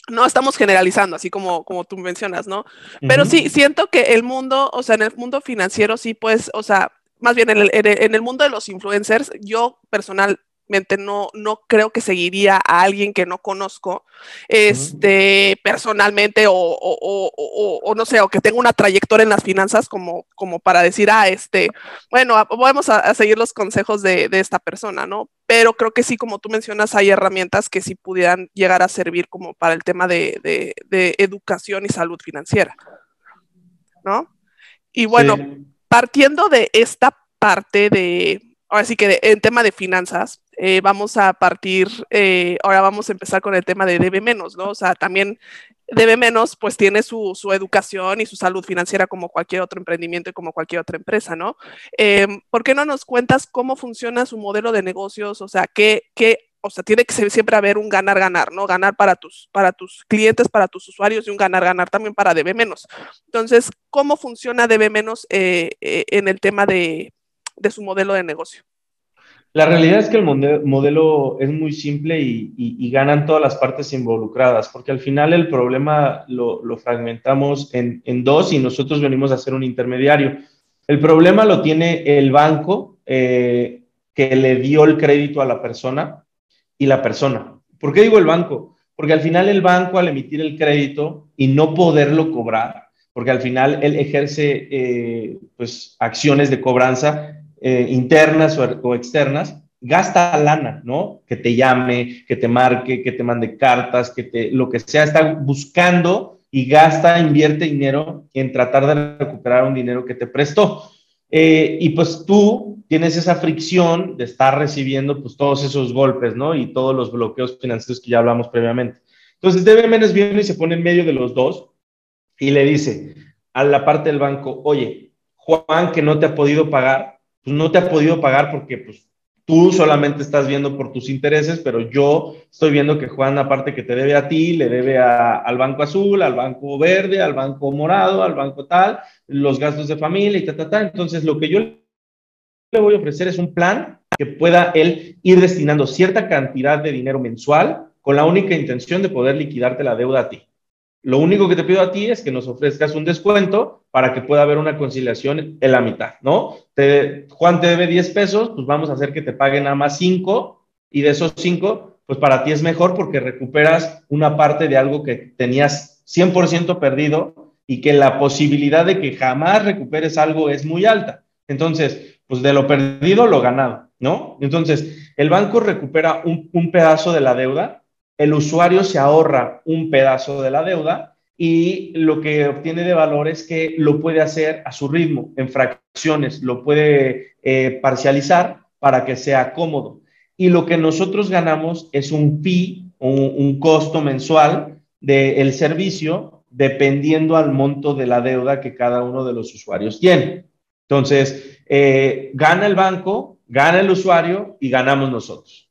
no estamos generalizando, así como, como tú mencionas, ¿no? Pero sí, siento que el mundo, o sea, en el mundo financiero sí, pues, o sea, más bien en el, en el mundo de los influencers, yo personal, no, no creo que seguiría a alguien que no conozco este, personalmente o, o, no sé, o que tenga una trayectoria en las finanzas como, como para decir, ah, este, bueno, vamos a, seguir los consejos de, de, esta persona, ¿no? Pero creo que sí, como tú mencionas, hay herramientas que sí pudieran llegar a servir como para el tema de, de, de educación y salud financiera, ¿no? Y bueno, partiendo de esta parte de, ahora sí que en tema de finanzas, eh, vamos a partir, eh, ahora vamos a empezar con el tema de debe menos, ¿no? O sea, también debe menos, pues tiene su, educación y su salud financiera como cualquier otro emprendimiento y como cualquier otra empresa, ¿no? Em, ¿Por qué no nos cuentas cómo funciona su modelo de negocios? O sea, ¿qué, qué o sea, tiene que siempre haber un ganar-ganar, ¿no? Ganar para tus, para tus clientes, para tus usuarios y un ganar-ganar también para debe menos. Entonces, ¿cómo funciona debe menos eh, en el tema de, de su modelo de negocio? La realidad es que el modelo es muy simple y, ganan todas las partes involucradas, porque al final el problema lo, fragmentamos en, dos y nosotros venimos a ser un intermediario. El problema lo tiene el banco eh, que le dio el crédito a la persona y la persona. ¿Por qué digo el banco? Porque al final el banco al emitir el crédito y no poderlo cobrar, porque al final él ejerce eh, pues, acciones de cobranza, eh, internas o, externas, gasta lana, ¿no? Que te llame, que te marque, que te mande cartas, que te, lo que sea, está buscando y gasta, invierte dinero en tratar de recuperar un dinero que te prestó. Eh, y pues tú tienes esa fricción de estar recibiendo pues todos esos golpes, ¿no? Y todos los bloqueos financieros que ya hablamos previamente. Entonces, DBMNS viene y se pone en medio de los dos y le dice a la parte del banco, oye, Juan, que no te ha podido pagar, pues no te ha podido pagar porque pues tú solamente estás viendo por tus intereses, pero yo estoy viendo que Juan, aparte que te debe a ti, le debe al Banco Azul, al Banco Verde, al Banco Morado, al Banco tal, los gastos de familia y ta, ta, ta. Entonces, lo que yo le voy a ofrecer es un plan que pueda él ir destinando cierta cantidad de dinero mensual con la única intención de poder liquidarte la deuda a ti. Lo único que te pido a ti es que nos ofrezcas un descuento para que pueda haber una conciliación en la mitad, ¿no? Te, Juan te debe 10 pesos, pues vamos a hacer que te paguen nada más 5 y de esos 5, pues para ti es mejor porque recuperas una parte de algo que tenías 100% perdido y que la posibilidad de que jamás recuperes algo es muy alta. Entonces, pues de lo perdido, lo ganado, ¿no? Entonces, el banco recupera un, un pedazo de la deuda el usuario se ahorra un pedazo de la deuda y lo que obtiene de valor es que lo puede hacer a su ritmo, en fracciones, lo puede eh, parcializar para que sea cómodo. Y lo que nosotros ganamos es un fee, un, costo mensual del servicio, dependiendo al monto de la deuda que cada uno de los usuarios tiene. Entonces, eh, gana el banco, gana el usuario y ganamos nosotros.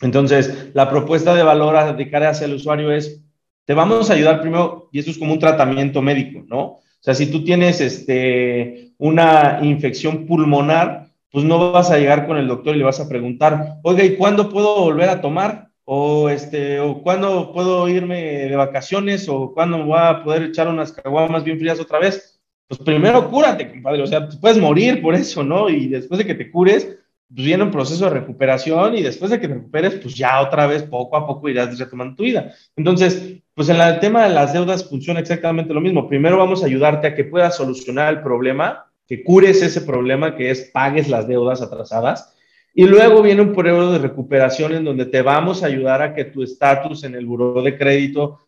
Entonces, la propuesta de valor de cara hacia el usuario es, te vamos a ayudar primero, y esto es como un tratamiento médico, ¿no? O sea, si tú tienes este, una infección pulmonar, pues no vas a llegar con el doctor y le vas a preguntar, oiga, ¿y cuándo puedo volver a tomar? O, este, o cuándo puedo irme de vacaciones, o cuándo voy a poder echar unas caguamas bien frías otra vez. Pues primero cúrate, compadre. O sea, puedes morir por eso, ¿no? Y después de que te cures, pues viene un proceso de recuperación y después de que te recuperes, pues ya otra vez poco a poco irás retomando tu vida. Entonces, pues en el tema de las deudas funciona exactamente lo mismo. Primero vamos a ayudarte a que puedas solucionar el problema, que cures ese problema que es pagues las deudas atrasadas. Y luego viene un periodo de recuperación en donde te vamos a ayudar a que tu estatus en el buró de crédito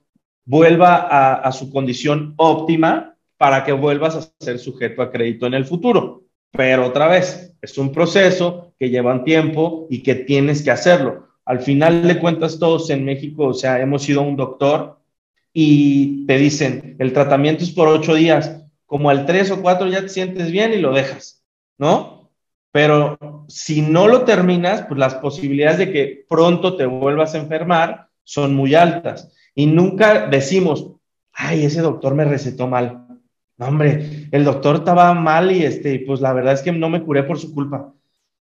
vuelva a, a su condición óptima para que vuelvas a ser sujeto a crédito en el futuro. Pero otra vez, es un proceso que lleva tiempo y que tienes que hacerlo. Al final de cuentas, todos en México, o sea, hemos ido a un doctor y te dicen, el tratamiento es por ocho días, como al tres o cuatro ya te sientes bien y lo dejas, ¿no? Pero si no lo terminas, pues las posibilidades de que pronto te vuelvas a enfermar son muy altas. Y nunca decimos, ay, ese doctor me recetó mal hombre, el doctor estaba mal y este, pues la verdad es que no me curé por su culpa.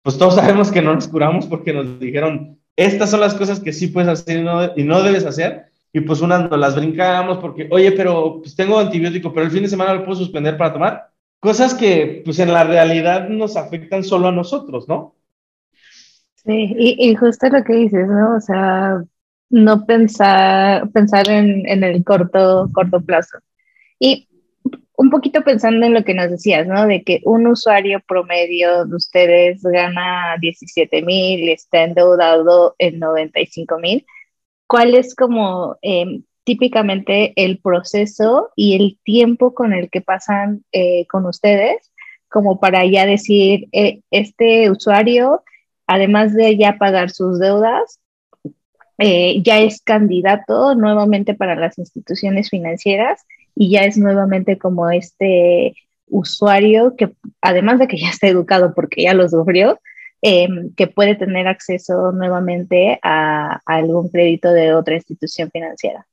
Pues todos sabemos que no nos curamos porque nos dijeron, estas son las cosas que sí puedes hacer y no, debes hacer. Y pues unas nos las brincamos porque, oye, pero pues tengo antibiótico, pero el fin de semana lo puedo suspender para tomar. Cosas que pues en la realidad nos afectan solo a nosotros, ¿no? Sí, y, justo lo que dices, ¿no? O sea, no pensar, pensar en, en el corto, corto plazo. Y un poquito pensando en lo que nos decías, ¿no? De que un usuario promedio de ustedes gana 17 mil y está endeudado en 95 mil. ¿Cuál es como em, típicamente el proceso y el tiempo con el que pasan eh, con ustedes? Como para ya decir, eh, este usuario, además de ya pagar sus deudas, eh, ya es candidato nuevamente para las instituciones financieras y ya es nuevamente como este usuario que además de que ya está educado porque ya lo sufrió, em, que puede tener acceso nuevamente a, algún crédito de otra institución financiera.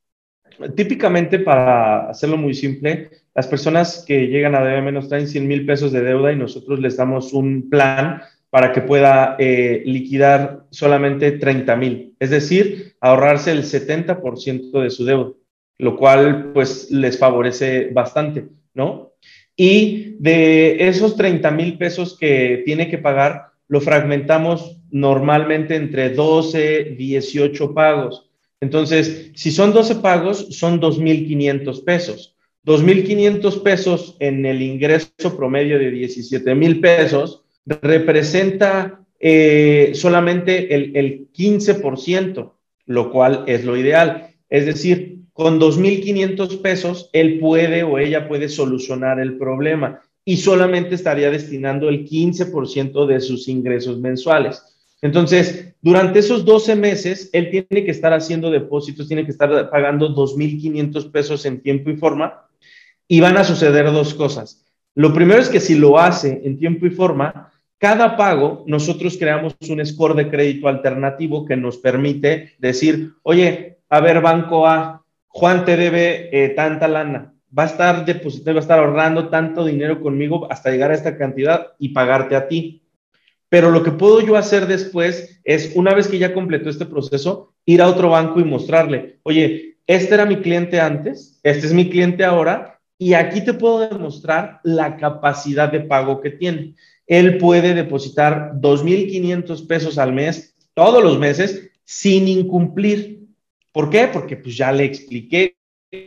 Típicamente, para hacerlo muy simple, las personas que llegan a DB traen 100 mil pesos de deuda y nosotros les damos un plan para que pueda eh, liquidar solamente 30 mil, es decir, ahorrarse el 70% de su deuda, lo cual pues les favorece bastante, ¿no? Y de esos 30 mil pesos que tiene que pagar, lo fragmentamos normalmente entre 12, 18 pagos. Entonces, si son 12 pagos, son 2.500 pesos. 2.500 pesos en el ingreso promedio de 17 mil pesos representa eh, solamente el, el 15%, lo cual es lo ideal. Es decir, con 2.500 pesos, él puede o ella puede solucionar el problema y solamente estaría destinando el 15% de sus ingresos mensuales. Entonces, durante esos 12 meses, él tiene que estar haciendo depósitos, tiene que estar pagando 2.500 pesos en tiempo y forma y van a suceder dos cosas. Lo primero es que si lo hace en tiempo y forma, cada pago nosotros creamos un score de crédito alternativo que nos permite decir, oye, a ver, banco A, Juan te debe eh, tanta lana, va a estar depositando, va a estar ahorrando tanto dinero conmigo hasta llegar a esta cantidad y pagarte a ti. Pero lo que puedo yo hacer después es, una vez que ya completó este proceso, ir a otro banco y mostrarle, oye, este era mi cliente antes, este es mi cliente ahora, y aquí te puedo demostrar la capacidad de pago que tiene. Él puede depositar 2.500 pesos al mes, todos los meses, sin incumplir. ¿Por qué? Porque pues ya le expliqué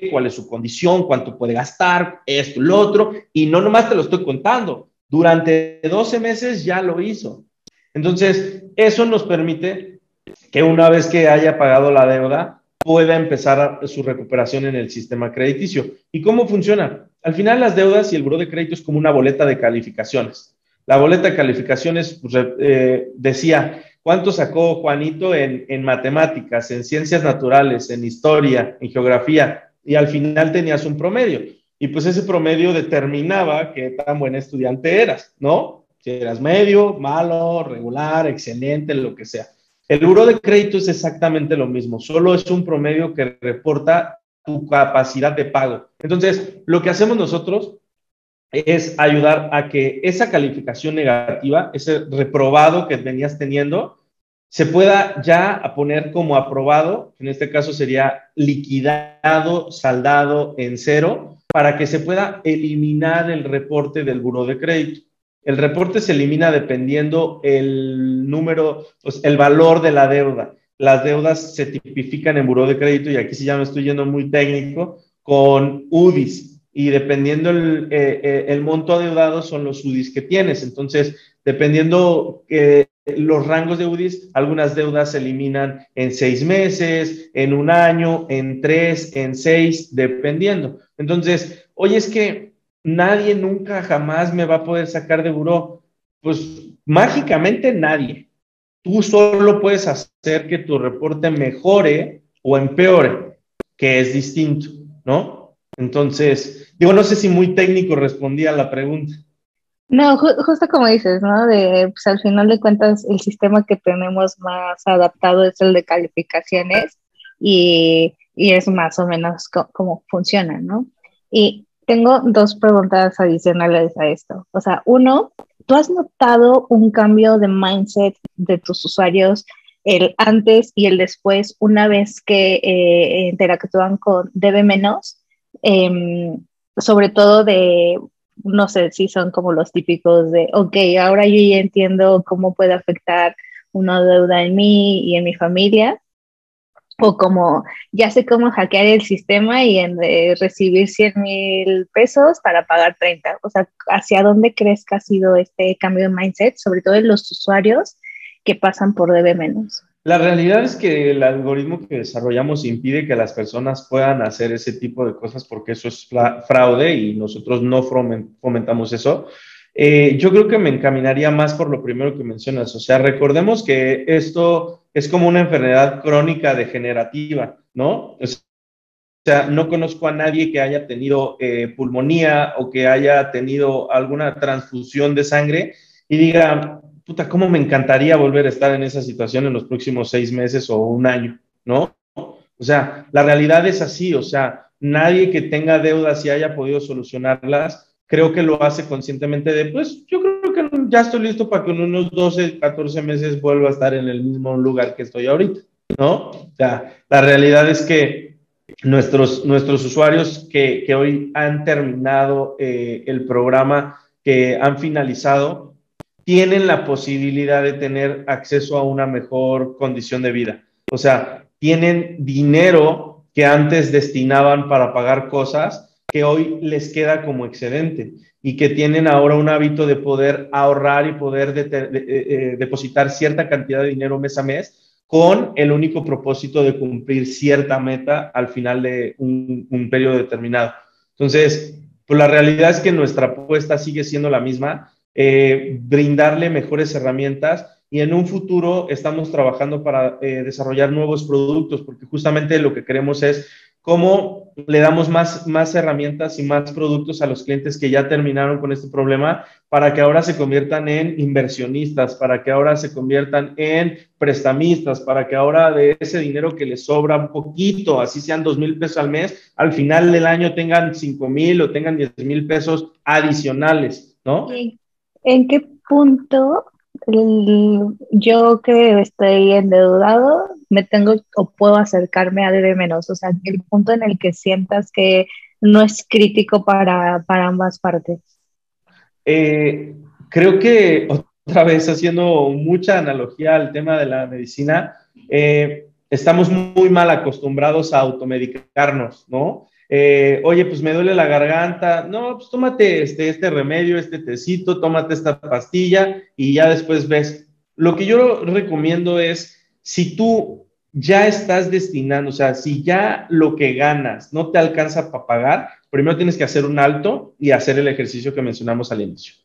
cuál es su condición, cuánto puede gastar, esto, lo otro, y no nomás te lo estoy contando. Durante 12 meses ya lo hizo. Entonces, eso nos permite que una vez que haya pagado la deuda, pueda empezar su recuperación en el sistema crediticio. ¿Y cómo funciona? Al final, las deudas y el buro de crédito es como una boleta de calificaciones. La boleta de calificaciones pues, eh, decía, ¿Cuánto sacó Juanito en, matemáticas, en ciencias naturales, en historia, en geografía? Y al final tenías un promedio. Y pues ese promedio determinaba qué tan buen estudiante eras, ¿no? Si eras medio, malo, regular, excelente, lo que sea. El buro de crédito es exactamente lo mismo, solo es un promedio que reporta tu capacidad de pago. Entonces, lo que hacemos nosotros es ayudar a que esa calificación negativa, ese reprobado que venías teniendo, se pueda ya poner como aprobado, en este caso sería liquidado, saldado en cero, para que se pueda eliminar el reporte del buro de crédito. El reporte se elimina dependiendo el número, pues el valor de la deuda. Las deudas se tipifican en buro de crédito y aquí sí ya me estoy yendo muy técnico con UDIs y dependiendo el, eh, eh, el monto adeudado son los UDIs que tienes. Entonces, dependiendo que los rangos de UDIs, algunas deudas se eliminan en seis meses, en un año, en tres, en seis, dependiendo. Entonces, oye, es que nadie nunca jamás me va a poder sacar de buró. Pues mágicamente nadie. Tú solo puedes hacer que tu reporte mejore o empeore, que es distinto, ¿no? Entonces, digo, no sé si muy técnico respondía a la pregunta. No, justo como dices, ¿no? De, pues al final de cuentas, el sistema que tenemos más adaptado es el de calificaciones y, y es más o menos cómo funciona, ¿no? Y tengo dos preguntas adicionales a esto. O sea, uno, ¿tú has notado un cambio de mindset de tus usuarios el antes y el después una vez que eh, interactúan con Debe Menos? Em, sobre todo de, no sé si son como los típicos de, ok, ahora yo ya entiendo cómo puede afectar una deuda en mí y en mi familia, o como ya sé cómo hackear el sistema y en recibir 100 mil pesos para pagar 30. O sea, ¿hacia dónde crees que ha sido este cambio de mindset, sobre todo en los usuarios que pasan por debe menos? La realidad es que el algoritmo que desarrollamos impide que las personas puedan hacer ese tipo de cosas porque eso es fraude y nosotros no fomentamos eso. Eh, yo creo que me encaminaría más por lo primero que mencionas. O sea, recordemos que esto es como una enfermedad crónica degenerativa, ¿no? O sea, no conozco a nadie que haya tenido eh, pulmonía o que haya tenido alguna transfusión de sangre y diga, puta, cómo me encantaría volver a estar en esa situación en los próximos seis meses o un año, ¿no? O sea, la realidad es así, o sea, nadie que tenga deudas y haya podido solucionarlas, creo que lo hace conscientemente de, pues yo creo que ya estoy listo para que en unos 12, 14 meses vuelva a estar en el mismo lugar que estoy ahorita, ¿no? O sea, la realidad es que nuestros, nuestros usuarios que, que hoy han terminado eh, el programa, que han finalizado, tienen la posibilidad de tener acceso a una mejor condición de vida. O sea, tienen dinero que antes destinaban para pagar cosas que hoy les queda como excedente y que tienen ahora un hábito de poder ahorrar y poder eh, eh, depositar cierta cantidad de dinero mes a mes con el único propósito de cumplir cierta meta al final de un, un periodo determinado. Entonces, pues la realidad es que nuestra apuesta sigue siendo la misma eh, brindarle mejores herramientas y en un futuro estamos trabajando para eh, desarrollar nuevos productos, porque justamente lo que queremos es cómo le damos más, más herramientas y más productos a los clientes que ya terminaron con este problema para que ahora se conviertan en inversionistas, para que ahora se conviertan en prestamistas, para que ahora de ese dinero que les sobra un poquito, así sean dos mil pesos al mes, al final del año tengan cinco mil o tengan diez mil pesos adicionales, ¿no? ¿En qué punto yo que estoy endeudado me tengo o puedo acercarme a debe menos? O sea, el punto en el que sientas que no es crítico para, ambas partes. Eh, creo que otra vez haciendo mucha analogía al tema de la medicina, eh, estamos muy mal acostumbrados a automedicarnos, ¿no? Eh, oye, pues me duele la garganta, no, pues tómate este, este remedio, este tecito, tómate esta pastilla y ya después ves. Lo que yo recomiendo es, si tú ya estás destinando, o sea, si ya lo que ganas no te alcanza para pagar, primero tienes que hacer un alto y hacer el ejercicio que mencionamos al inicio.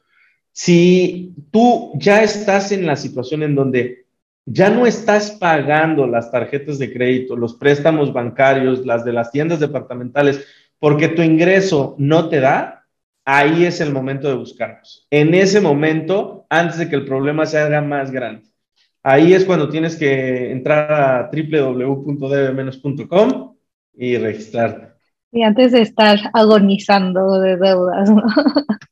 Si tú ya estás en la situación en donde ya no estás pagando las tarjetas de crédito, los préstamos bancarios, las de las tiendas departamentales, porque tu ingreso no te da, ahí es el momento de buscarnos. En ese momento, antes de que el problema se haga más grande. Ahí es cuando tienes que entrar a www.dbmenos.com y registrarte. Y antes de estar agonizando de deudas.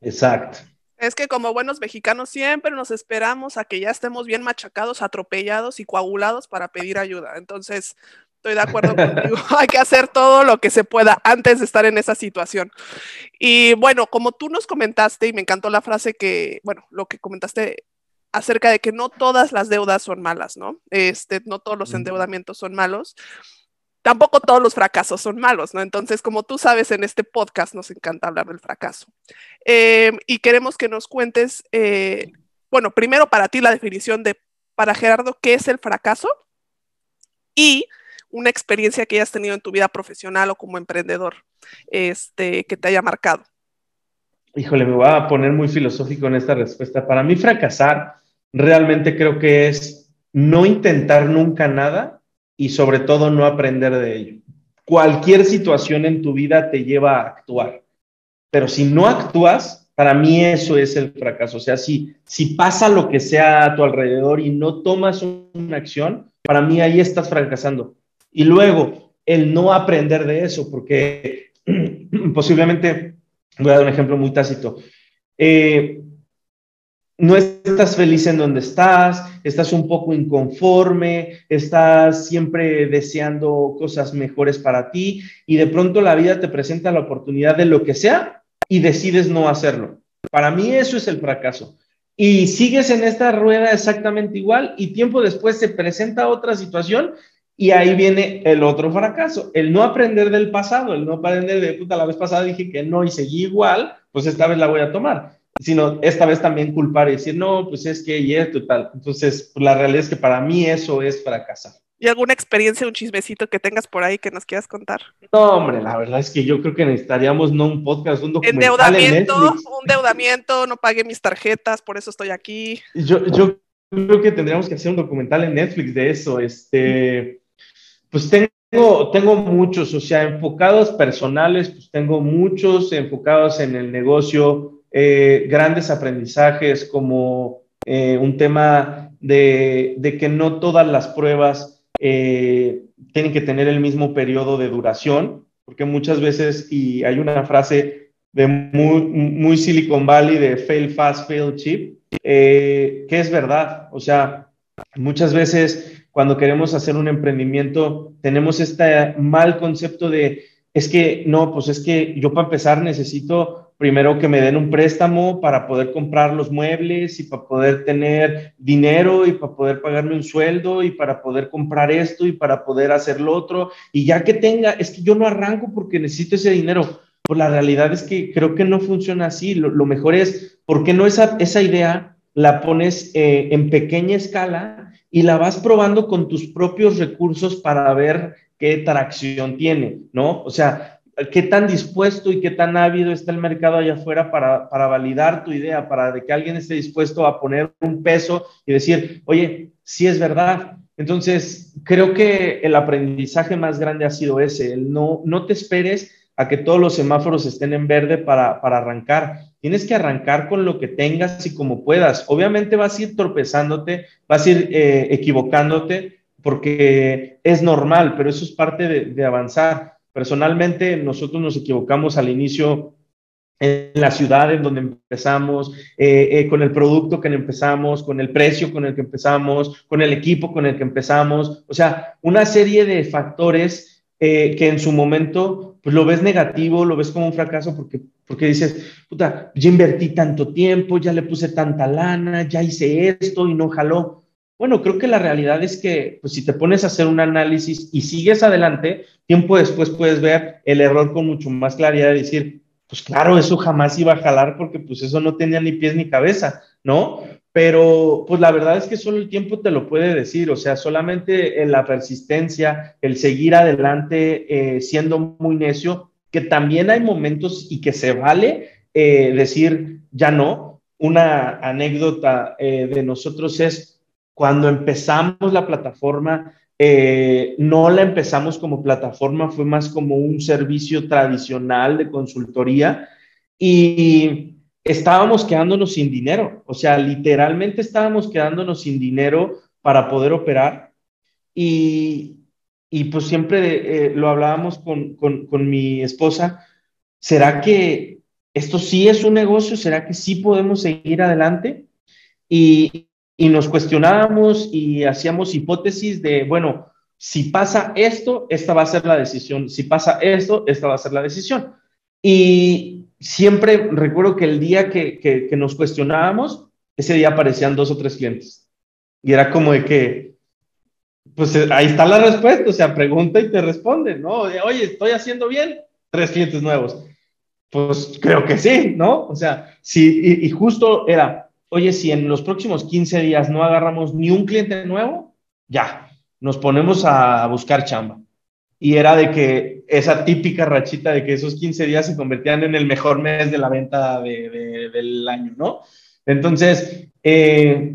Exacto. Es que como buenos mexicanos siempre nos esperamos a que ya estemos bien machacados, atropellados y coagulados para pedir ayuda. Entonces, estoy de acuerdo contigo. Hay que hacer todo lo que se pueda antes de estar en esa situación. Y bueno, como tú nos comentaste, y me encantó la frase que, bueno, lo que comentaste acerca de que no todas las deudas son malas, ¿no? Este, no todos los endeudamientos son malos tampoco todos los fracasos son malos, ¿no? Entonces, como tú sabes, en este podcast nos encanta hablar del fracaso. Em, y queremos que nos cuentes, eh, bueno, primero para ti la definición de, para Gerardo, ¿qué es el fracaso? Y una experiencia que hayas tenido en tu vida profesional o como emprendedor, este, que te haya marcado. Híjole, me voy a poner muy filosófico en esta respuesta. Para mí, fracasar realmente creo que es no intentar nunca nada y sobre todo no aprender de ello. Cualquier situación en tu vida te lleva a actuar, pero si no actúas, para mí eso es el fracaso. O sea, si, si pasa lo que sea a tu alrededor y no tomas una acción, para mí ahí estás fracasando. Y luego, el no aprender de eso, porque posiblemente, voy a dar un ejemplo muy tácito. Eh, no estás feliz en donde estás, estás un poco inconforme, estás siempre deseando cosas mejores para ti y de pronto la vida te presenta la oportunidad de lo que sea y decides no hacerlo. Para mí eso es el fracaso. Y sigues en esta rueda exactamente igual y tiempo después se presenta otra situación y ahí viene el otro fracaso, el no aprender del pasado, el no aprender de puta, la vez pasada dije que no y seguí igual, pues esta vez la voy a tomar sino esta vez también culpar y decir, no, pues es que y esto y tal. Entonces, pues, la realidad es que para mí eso es fracasar. ¿Y alguna experiencia, un chismecito que tengas por ahí que nos quieras contar? No, hombre, la verdad es que yo creo que necesitaríamos no un podcast, un documental Endeudamiento, en un endeudamiento, no pagué mis tarjetas, por eso estoy aquí. Yo, yo creo que tendríamos que hacer un documental en Netflix de eso. Este, pues tengo, tengo muchos, o sea, enfocados personales, pues tengo muchos enfocados en el negocio eh, grandes aprendizajes como eh, un tema de, que no todas las pruebas eh, tienen que tener el mismo periodo de duración, porque muchas veces, y hay una frase de muy, muy Silicon Valley de fail fast, fail cheap, eh, ¿qué es verdad? O sea, muchas veces cuando queremos hacer un emprendimiento tenemos este mal concepto de, es que, no, pues es que yo para empezar necesito primero que me den un préstamo para poder comprar los muebles y para poder tener dinero y para poder pagarme un sueldo y para poder comprar esto y para poder hacer lo otro. Y ya que tenga, es que yo no arranco porque necesito ese dinero. Pues la realidad es que creo que no funciona así. Lo, mejor es, ¿por qué no esa, esa idea la pones eh, en pequeña escala y la vas probando con tus propios recursos para ver qué tracción tiene, ¿no? O sea, qué tan dispuesto y qué tan ávido está el mercado allá afuera para, validar tu idea, para que alguien esté dispuesto a poner un peso y decir, oye, sí es verdad. Entonces, creo que el aprendizaje más grande ha sido ese, no, no te esperes a que todos los semáforos estén en verde para, arrancar. Tienes que arrancar con lo que tengas y como puedas. Obviamente vas a ir tropezándote, vas a ir eh, equivocándote, porque es normal, pero eso es parte de avanzar. Personalmente, nosotros nos equivocamos al inicio en la ciudad en donde empezamos, eh, eh, con el producto que empezamos, con el precio con el que empezamos, con el equipo con el que empezamos. O sea, una serie de factores eh, que en su momento pues lo ves negativo, lo ves como un fracaso porque, porque dices, puta, ya invertí tanto tiempo, ya le puse tanta lana, ya hice esto y no jaló. Bueno, creo que la realidad es que pues, si te pones a hacer un análisis y sigues adelante, tiempo después puedes ver el error con mucho más claridad de decir, pues claro, eso jamás iba a jalar porque pues eso no tenía ni pies ni cabeza, ¿no? Pero pues la verdad es que solo el tiempo te lo puede decir, o sea, solamente en la persistencia, el seguir adelante eh, siendo muy necio, que también hay momentos y que se vale eh, decir ya no. Una anécdota eh, de nosotros es cuando empezamos la plataforma, eh, no la empezamos como plataforma, fue más como un servicio tradicional de consultoría y estábamos quedándonos sin dinero, o sea, literalmente estábamos quedándonos sin dinero para poder operar y, y pues siempre eh, lo hablábamos con, con, con mi esposa, ¿será que esto sí es un negocio? ¿Será que sí podemos seguir adelante? Y, y nos cuestionábamos y hacíamos hipótesis de, bueno, si pasa esto, esta va a ser la decisión, si pasa esto, esta va a ser la decisión. Y siempre recuerdo que el día que, que, nos cuestionábamos, ese día aparecían dos o tres clientes. Y era como de que, pues ahí está la respuesta, o sea, pregunta y te responde, ¿no? Oye, ¿estoy haciendo bien? Tres clientes nuevos. Pues creo que sí, ¿no? O sea, sí, y justo era, oye, si en los próximos 15 días no agarramos ni un cliente nuevo, ya, nos ponemos a buscar chamba. Y era de que esa típica rachita de que esos 15 días se convertían en el mejor mes de la venta del año, ¿no? Entonces, eh,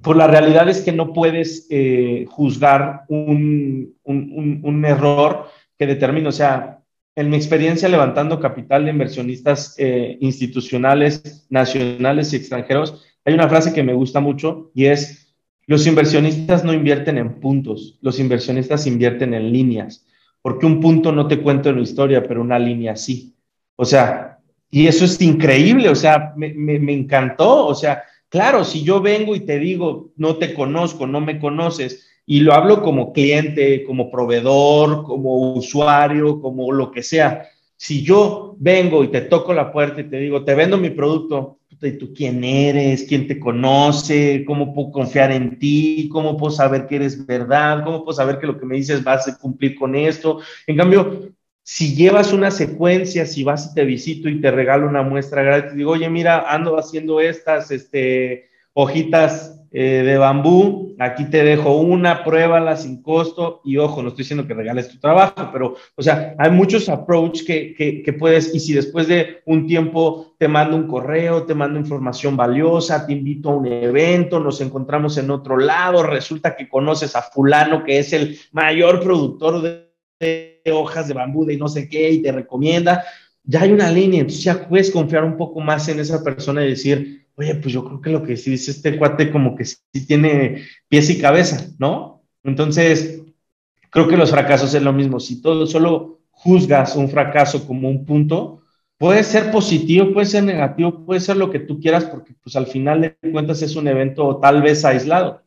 pues la realidad es que no puedes eh, juzgar un, un, error que determine, o sea, en mi experiencia levantando capital de inversionistas eh, institucionales, nacionales y extranjeros, hay una frase que me gusta mucho y es, los inversionistas no invierten en puntos, los inversionistas invierten en líneas, porque un punto no te cuenta una historia, pero una línea sí. O sea, y eso es increíble, o sea, me, me encantó, o sea, claro, si yo vengo y te digo, no te conozco, no me conoces, y lo hablo como cliente, como proveedor, como usuario, como lo que sea. Si yo vengo y te toco la puerta y te digo, te vendo mi producto, ¿y tú quién eres? ¿Quién te conoce? ¿Cómo puedo confiar en ti? ¿Cómo puedo saber que eres verdad? ¿Cómo puedo saber que lo que me dices vas a cumplir con esto? En cambio, si llevas una secuencia, si vas y te visito y te regalo una muestra gratis, digo, oye, mira, ando haciendo estas este, hojitas eh, de bambú. Aquí te dejo una, pruébala sin costo y ojo, no estoy diciendo que regales tu trabajo, pero, o sea, hay muchos approach que, que, puedes y si después de un tiempo te mando un correo, te mando información valiosa, te invito a un evento, nos encontramos en otro lado, resulta que conoces a fulano que es el mayor productor de hojas de bambú de no sé qué y te recomienda, ya hay una línea, entonces ya puedes confiar un poco más en esa persona y decir, oye, pues yo creo que lo que sí dice este cuate como que sí tiene pies y cabeza, ¿no? Entonces, creo que los fracasos es lo mismo. Si todo solo juzgas un fracaso como un punto, puede ser positivo, puede ser negativo, puede ser lo que tú quieras, porque pues al final de cuentas es un evento tal vez aislado.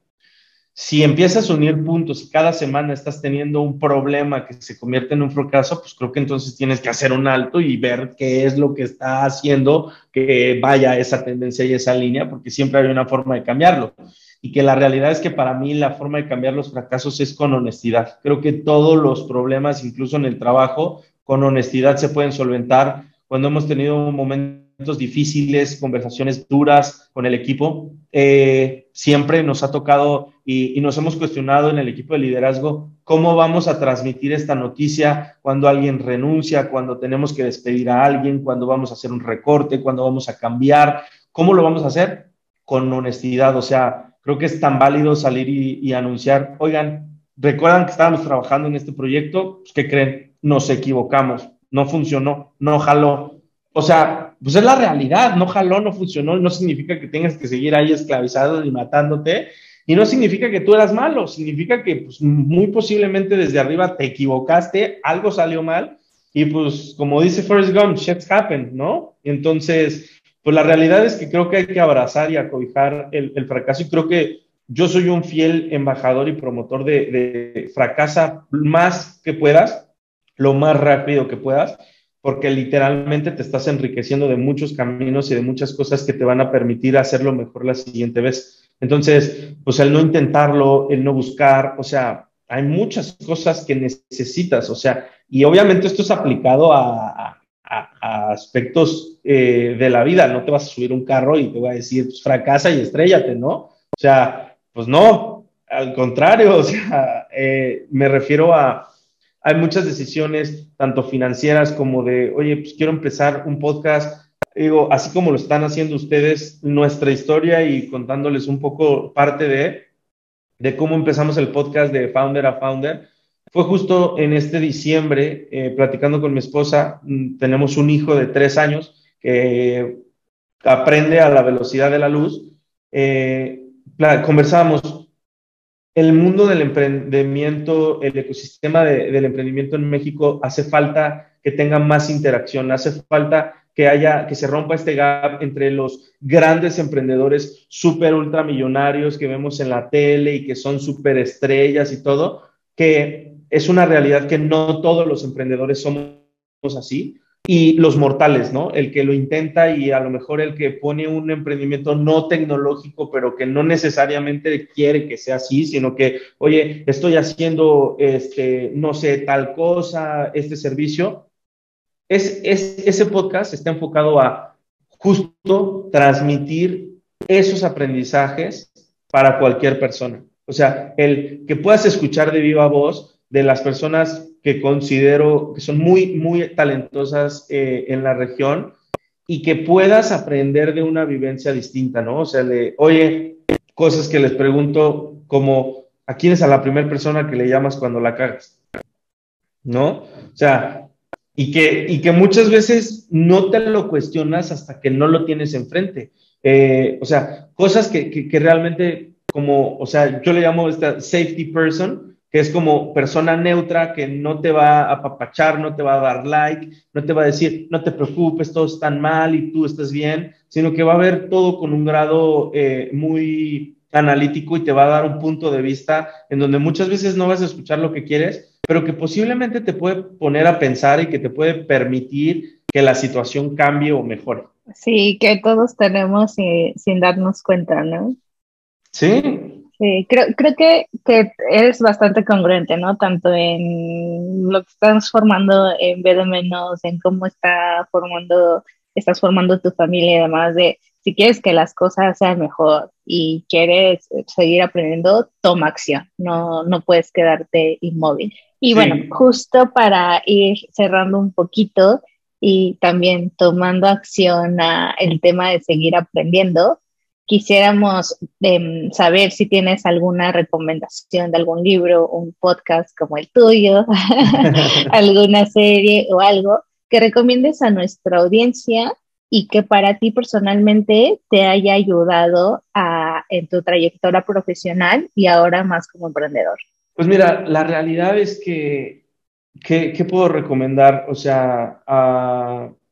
Si empiezas a unir puntos y cada semana estás teniendo un problema que se convierte en un fracaso, pues creo que entonces tienes que hacer un alto y ver qué es lo que está haciendo que vaya esa tendencia y esa línea, porque siempre hay una forma de cambiarlo. Y que la realidad es que para mí la forma de cambiar los fracasos es con honestidad. Creo que todos los problemas, incluso en el trabajo, con honestidad se pueden solventar cuando hemos tenido momentos difíciles, conversaciones duras con el equipo, eh, siempre nos ha tocado y, nos hemos cuestionado en el equipo de liderazgo cómo vamos a transmitir esta noticia cuando alguien renuncia, cuando tenemos que despedir a alguien, cuando vamos a hacer un recorte, cuando vamos a cambiar, ¿cómo lo vamos a hacer? Con honestidad, o sea, creo que es tan válido salir y, anunciar, oigan, recuerdan que estábamos trabajando en este proyecto, pues, ¿qué creen? Nos equivocamos no funcionó, no jaló. O sea, pues es la realidad, no jaló, no funcionó, no significa que tengas que seguir ahí esclavizado y matándote, y no significa que tú eras malo, significa que pues, muy posiblemente desde arriba te equivocaste, algo salió mal, y pues como dice Forrest Gump, shit happen, ¿no? Entonces, pues la realidad es que creo que hay que abrazar y acobijar el, el fracaso, y creo que yo soy un fiel embajador y promotor de, de fracasa más que puedas, lo más rápido que puedas, porque literalmente te estás enriqueciendo de muchos caminos y de muchas cosas que te van a permitir hacerlo mejor la siguiente vez. Entonces, pues el no intentarlo, el no buscar, o sea, hay muchas cosas que necesitas, o sea, y obviamente esto es aplicado a, aspectos eh, de la vida, no te vas a subir un carro y te voy a decir, pues, fracasa y estrellate, ¿no? O sea, pues no, al contrario, o sea, eh, me refiero a, hay muchas decisiones, tanto financieras como de, oye, pues quiero empezar un podcast. Digo, así como lo están haciendo ustedes, nuestra historia y contándoles un poco parte de, de cómo empezamos el podcast de Founder a Founder. Fue justo en este diciembre, eh, platicando con mi esposa, mm, tenemos un hijo de tres años que aprende a la velocidad de la luz. Eh, conversábamos, el mundo del emprendimiento, el ecosistema del emprendimiento en México hace falta que tenga más interacción, hace falta que haya, que se rompa este gap entre los grandes emprendedores súper ultramillonarios que vemos en la tele y que son súper estrellas y todo, que es una realidad que no todos los emprendedores somos así y los mortales, ¿no? El que lo intenta y a lo mejor el que pone un emprendimiento no tecnológico, pero que no necesariamente quiere que sea así, sino que, oye, estoy haciendo, este, no sé, tal cosa, este servicio. Es, es, ese podcast está enfocado a justo transmitir esos aprendizajes para cualquier persona. O sea, el que puedas escuchar de viva voz de las personas que considero que son muy, muy talentosas eh, en la región y que puedas aprender de una vivencia distinta, ¿no? O sea, le, oye, cosas que les pregunto como, ¿a quién es a la primera persona que le llamas cuando la cagas? ¿No? O sea, y que, y que muchas veces no te lo cuestionas hasta que no lo tienes enfrente. Eh, o sea, cosas que, que, que realmente como, o sea, yo le llamo esta safety person, que es como persona neutra que no te va a apapachar, no te va a dar like, no te va a decir, no te preocupes, todo está mal y tú estás bien, sino que va a ver todo con un grado eh, muy analítico y te va a dar un punto de vista en donde muchas veces no vas a escuchar lo que quieres, pero que posiblemente te puede poner a pensar y que te puede permitir que la situación cambie o mejore. Sí, que todos tenemos sin darnos cuenta, ¿no? Sí, Sí, creo, creo que, que eres bastante congruente, ¿no? Tanto en lo que estás formando en B de menos, en cómo está formando, estás formando tu familia y demás, de si quieres que las cosas sean mejor y quieres seguir aprendiendo, toma acción, no, no puedes quedarte inmóvil. Y bueno, justo para ir cerrando un poquito y también tomando acción a el tema de seguir aprendiendo, quisiéramos em, saber si tienes alguna recomendación de algún libro, un podcast como el tuyo, alguna serie o algo que recomiendes a nuestra audiencia y que para ti personalmente te haya ayudado a, en tu trayectoria profesional y ahora más como emprendedor. Pues mira, la realidad es que, ¿qué puedo recomendar? O sea,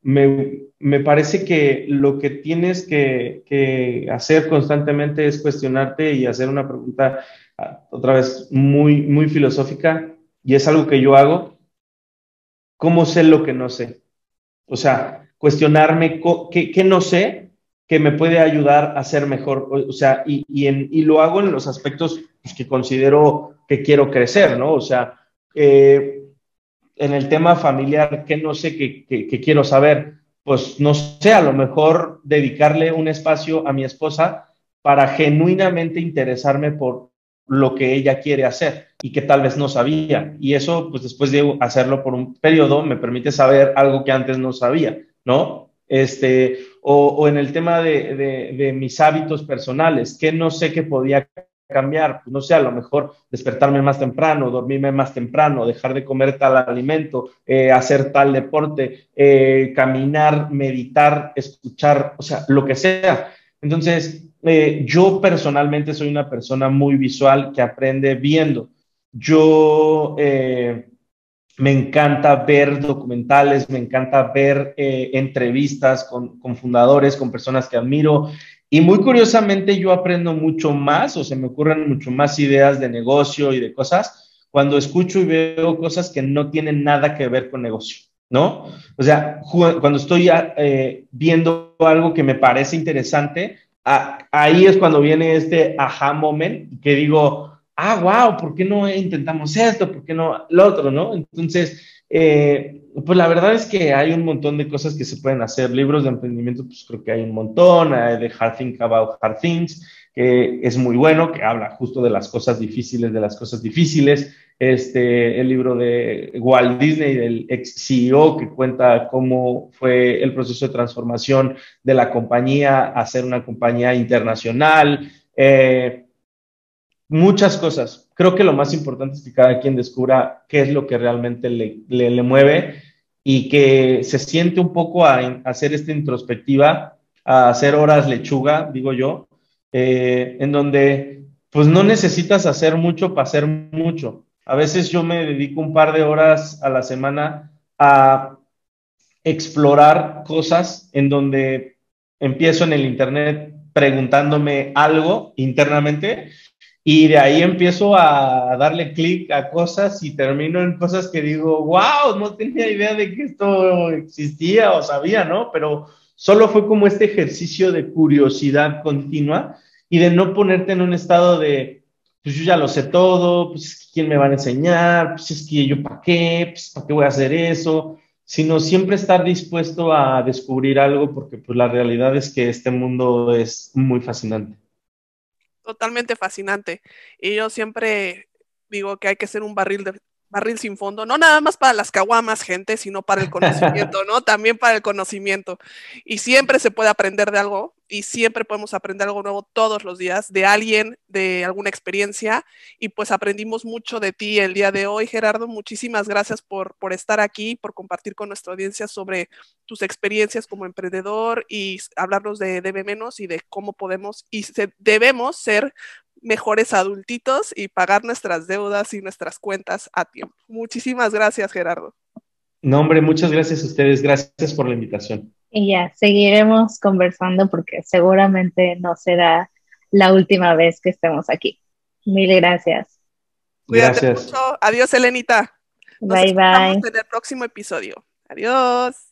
me, parece que lo que tienes que, hacer constantemente es cuestionarte y hacer una pregunta ah, otra vez muy, muy filosófica, y es algo que yo hago. ¿Cómo sé lo que no sé? O sea, cuestionarme qué, no sé que me puede ayudar a ser mejor. O, sea, y, y, lo hago en los aspectos pues, que considero que quiero crecer, ¿no? O sea, eh, en el tema familiar, ¿qué no sé que, quiero saber? Pues no sé, a lo mejor dedicarle un espacio a mi esposa para genuinamente interesarme por lo que ella quiere hacer y que tal vez no sabía. Y eso, pues después de hacerlo por un periodo, me permite saber algo que antes no sabía, ¿no? Este, o, en el tema de, de, mis hábitos personales, que no sé que podía cambiar, pues no sé, a lo mejor despertarme más temprano, dormirme más temprano, dejar de comer tal alimento, eh, hacer tal deporte, eh, caminar, meditar, escuchar, o sea, lo que sea. Entonces, eh, yo personalmente soy una persona muy visual que aprende viendo. Yo me encanta ver documentales, me encanta ver entrevistas con, con, fundadores, con personas que admiro. Y muy curiosamente yo aprendo mucho más o se me ocurren mucho más ideas de negocio y de cosas cuando escucho y veo cosas que no tienen nada que ver con negocio, ¿no? O sea, cuando estoy eh, viendo algo que me parece interesante, ahí es cuando viene este aha moment que digo, ah, wow, ¿por qué no intentamos esto? ¿Por qué no lo otro, no? Entonces, eh, pues la verdad es que hay un montón de cosas que se pueden hacer. Libros de emprendimiento, pues creo que hay un montón. De Hard Think About Hard Things, que es muy bueno, que habla justo de las cosas difíciles, de las cosas difíciles. Este, el libro de Walt Disney, del ex CEO, que cuenta cómo fue el proceso de transformación de la compañía a ser una compañía internacional. Eh, muchas cosas. Creo que lo más importante es que cada quien descubra qué es lo que realmente le, le, mueve y que se siente un poco a, hacer esta introspectiva, a hacer horas lechuga, digo yo, eh, en donde pues no necesitas hacer mucho para hacer mucho. A veces yo me dedico un par de horas a la semana a explorar cosas en donde empiezo en el Internet preguntándome algo internamente y de ahí empiezo a darle clic a cosas y termino en cosas que digo, wow, no tenía idea de que esto existía o sabía, ¿no? Pero solo fue como este ejercicio de curiosidad continua y de no ponerte en un estado de, pues yo ya lo sé todo, pues quién me va a enseñar, pues es que yo para qué, pues para qué voy a hacer eso, sino siempre estar dispuesto a descubrir algo porque pues la realidad es que este mundo es muy fascinante totalmente fascinante. Y yo siempre digo que hay que ser un barril de barril sin fondo, no nada más para las caguamas, gente, sino para el conocimiento, ¿no? También para el conocimiento. Y siempre se puede aprender de algo y siempre podemos aprender algo nuevo todos los días de alguien, de alguna experiencia. Y pues aprendimos mucho de ti el día de hoy, Gerardo. Muchísimas gracias por, por estar aquí, por compartir con nuestra audiencia sobre tus experiencias como emprendedor y hablarnos de debe menos y de cómo podemos y debemos ser mejores adultitos y pagar nuestras deudas y nuestras cuentas a tiempo. Muchísimas gracias, Gerardo. No, hombre, muchas gracias a ustedes. Gracias por la invitación. Y ya, seguiremos conversando porque seguramente no será la última vez que estemos aquí. Mil gracias. Cuídate mucho. Adiós, Elenita. bye, bye. en el próximo episodio. Adiós.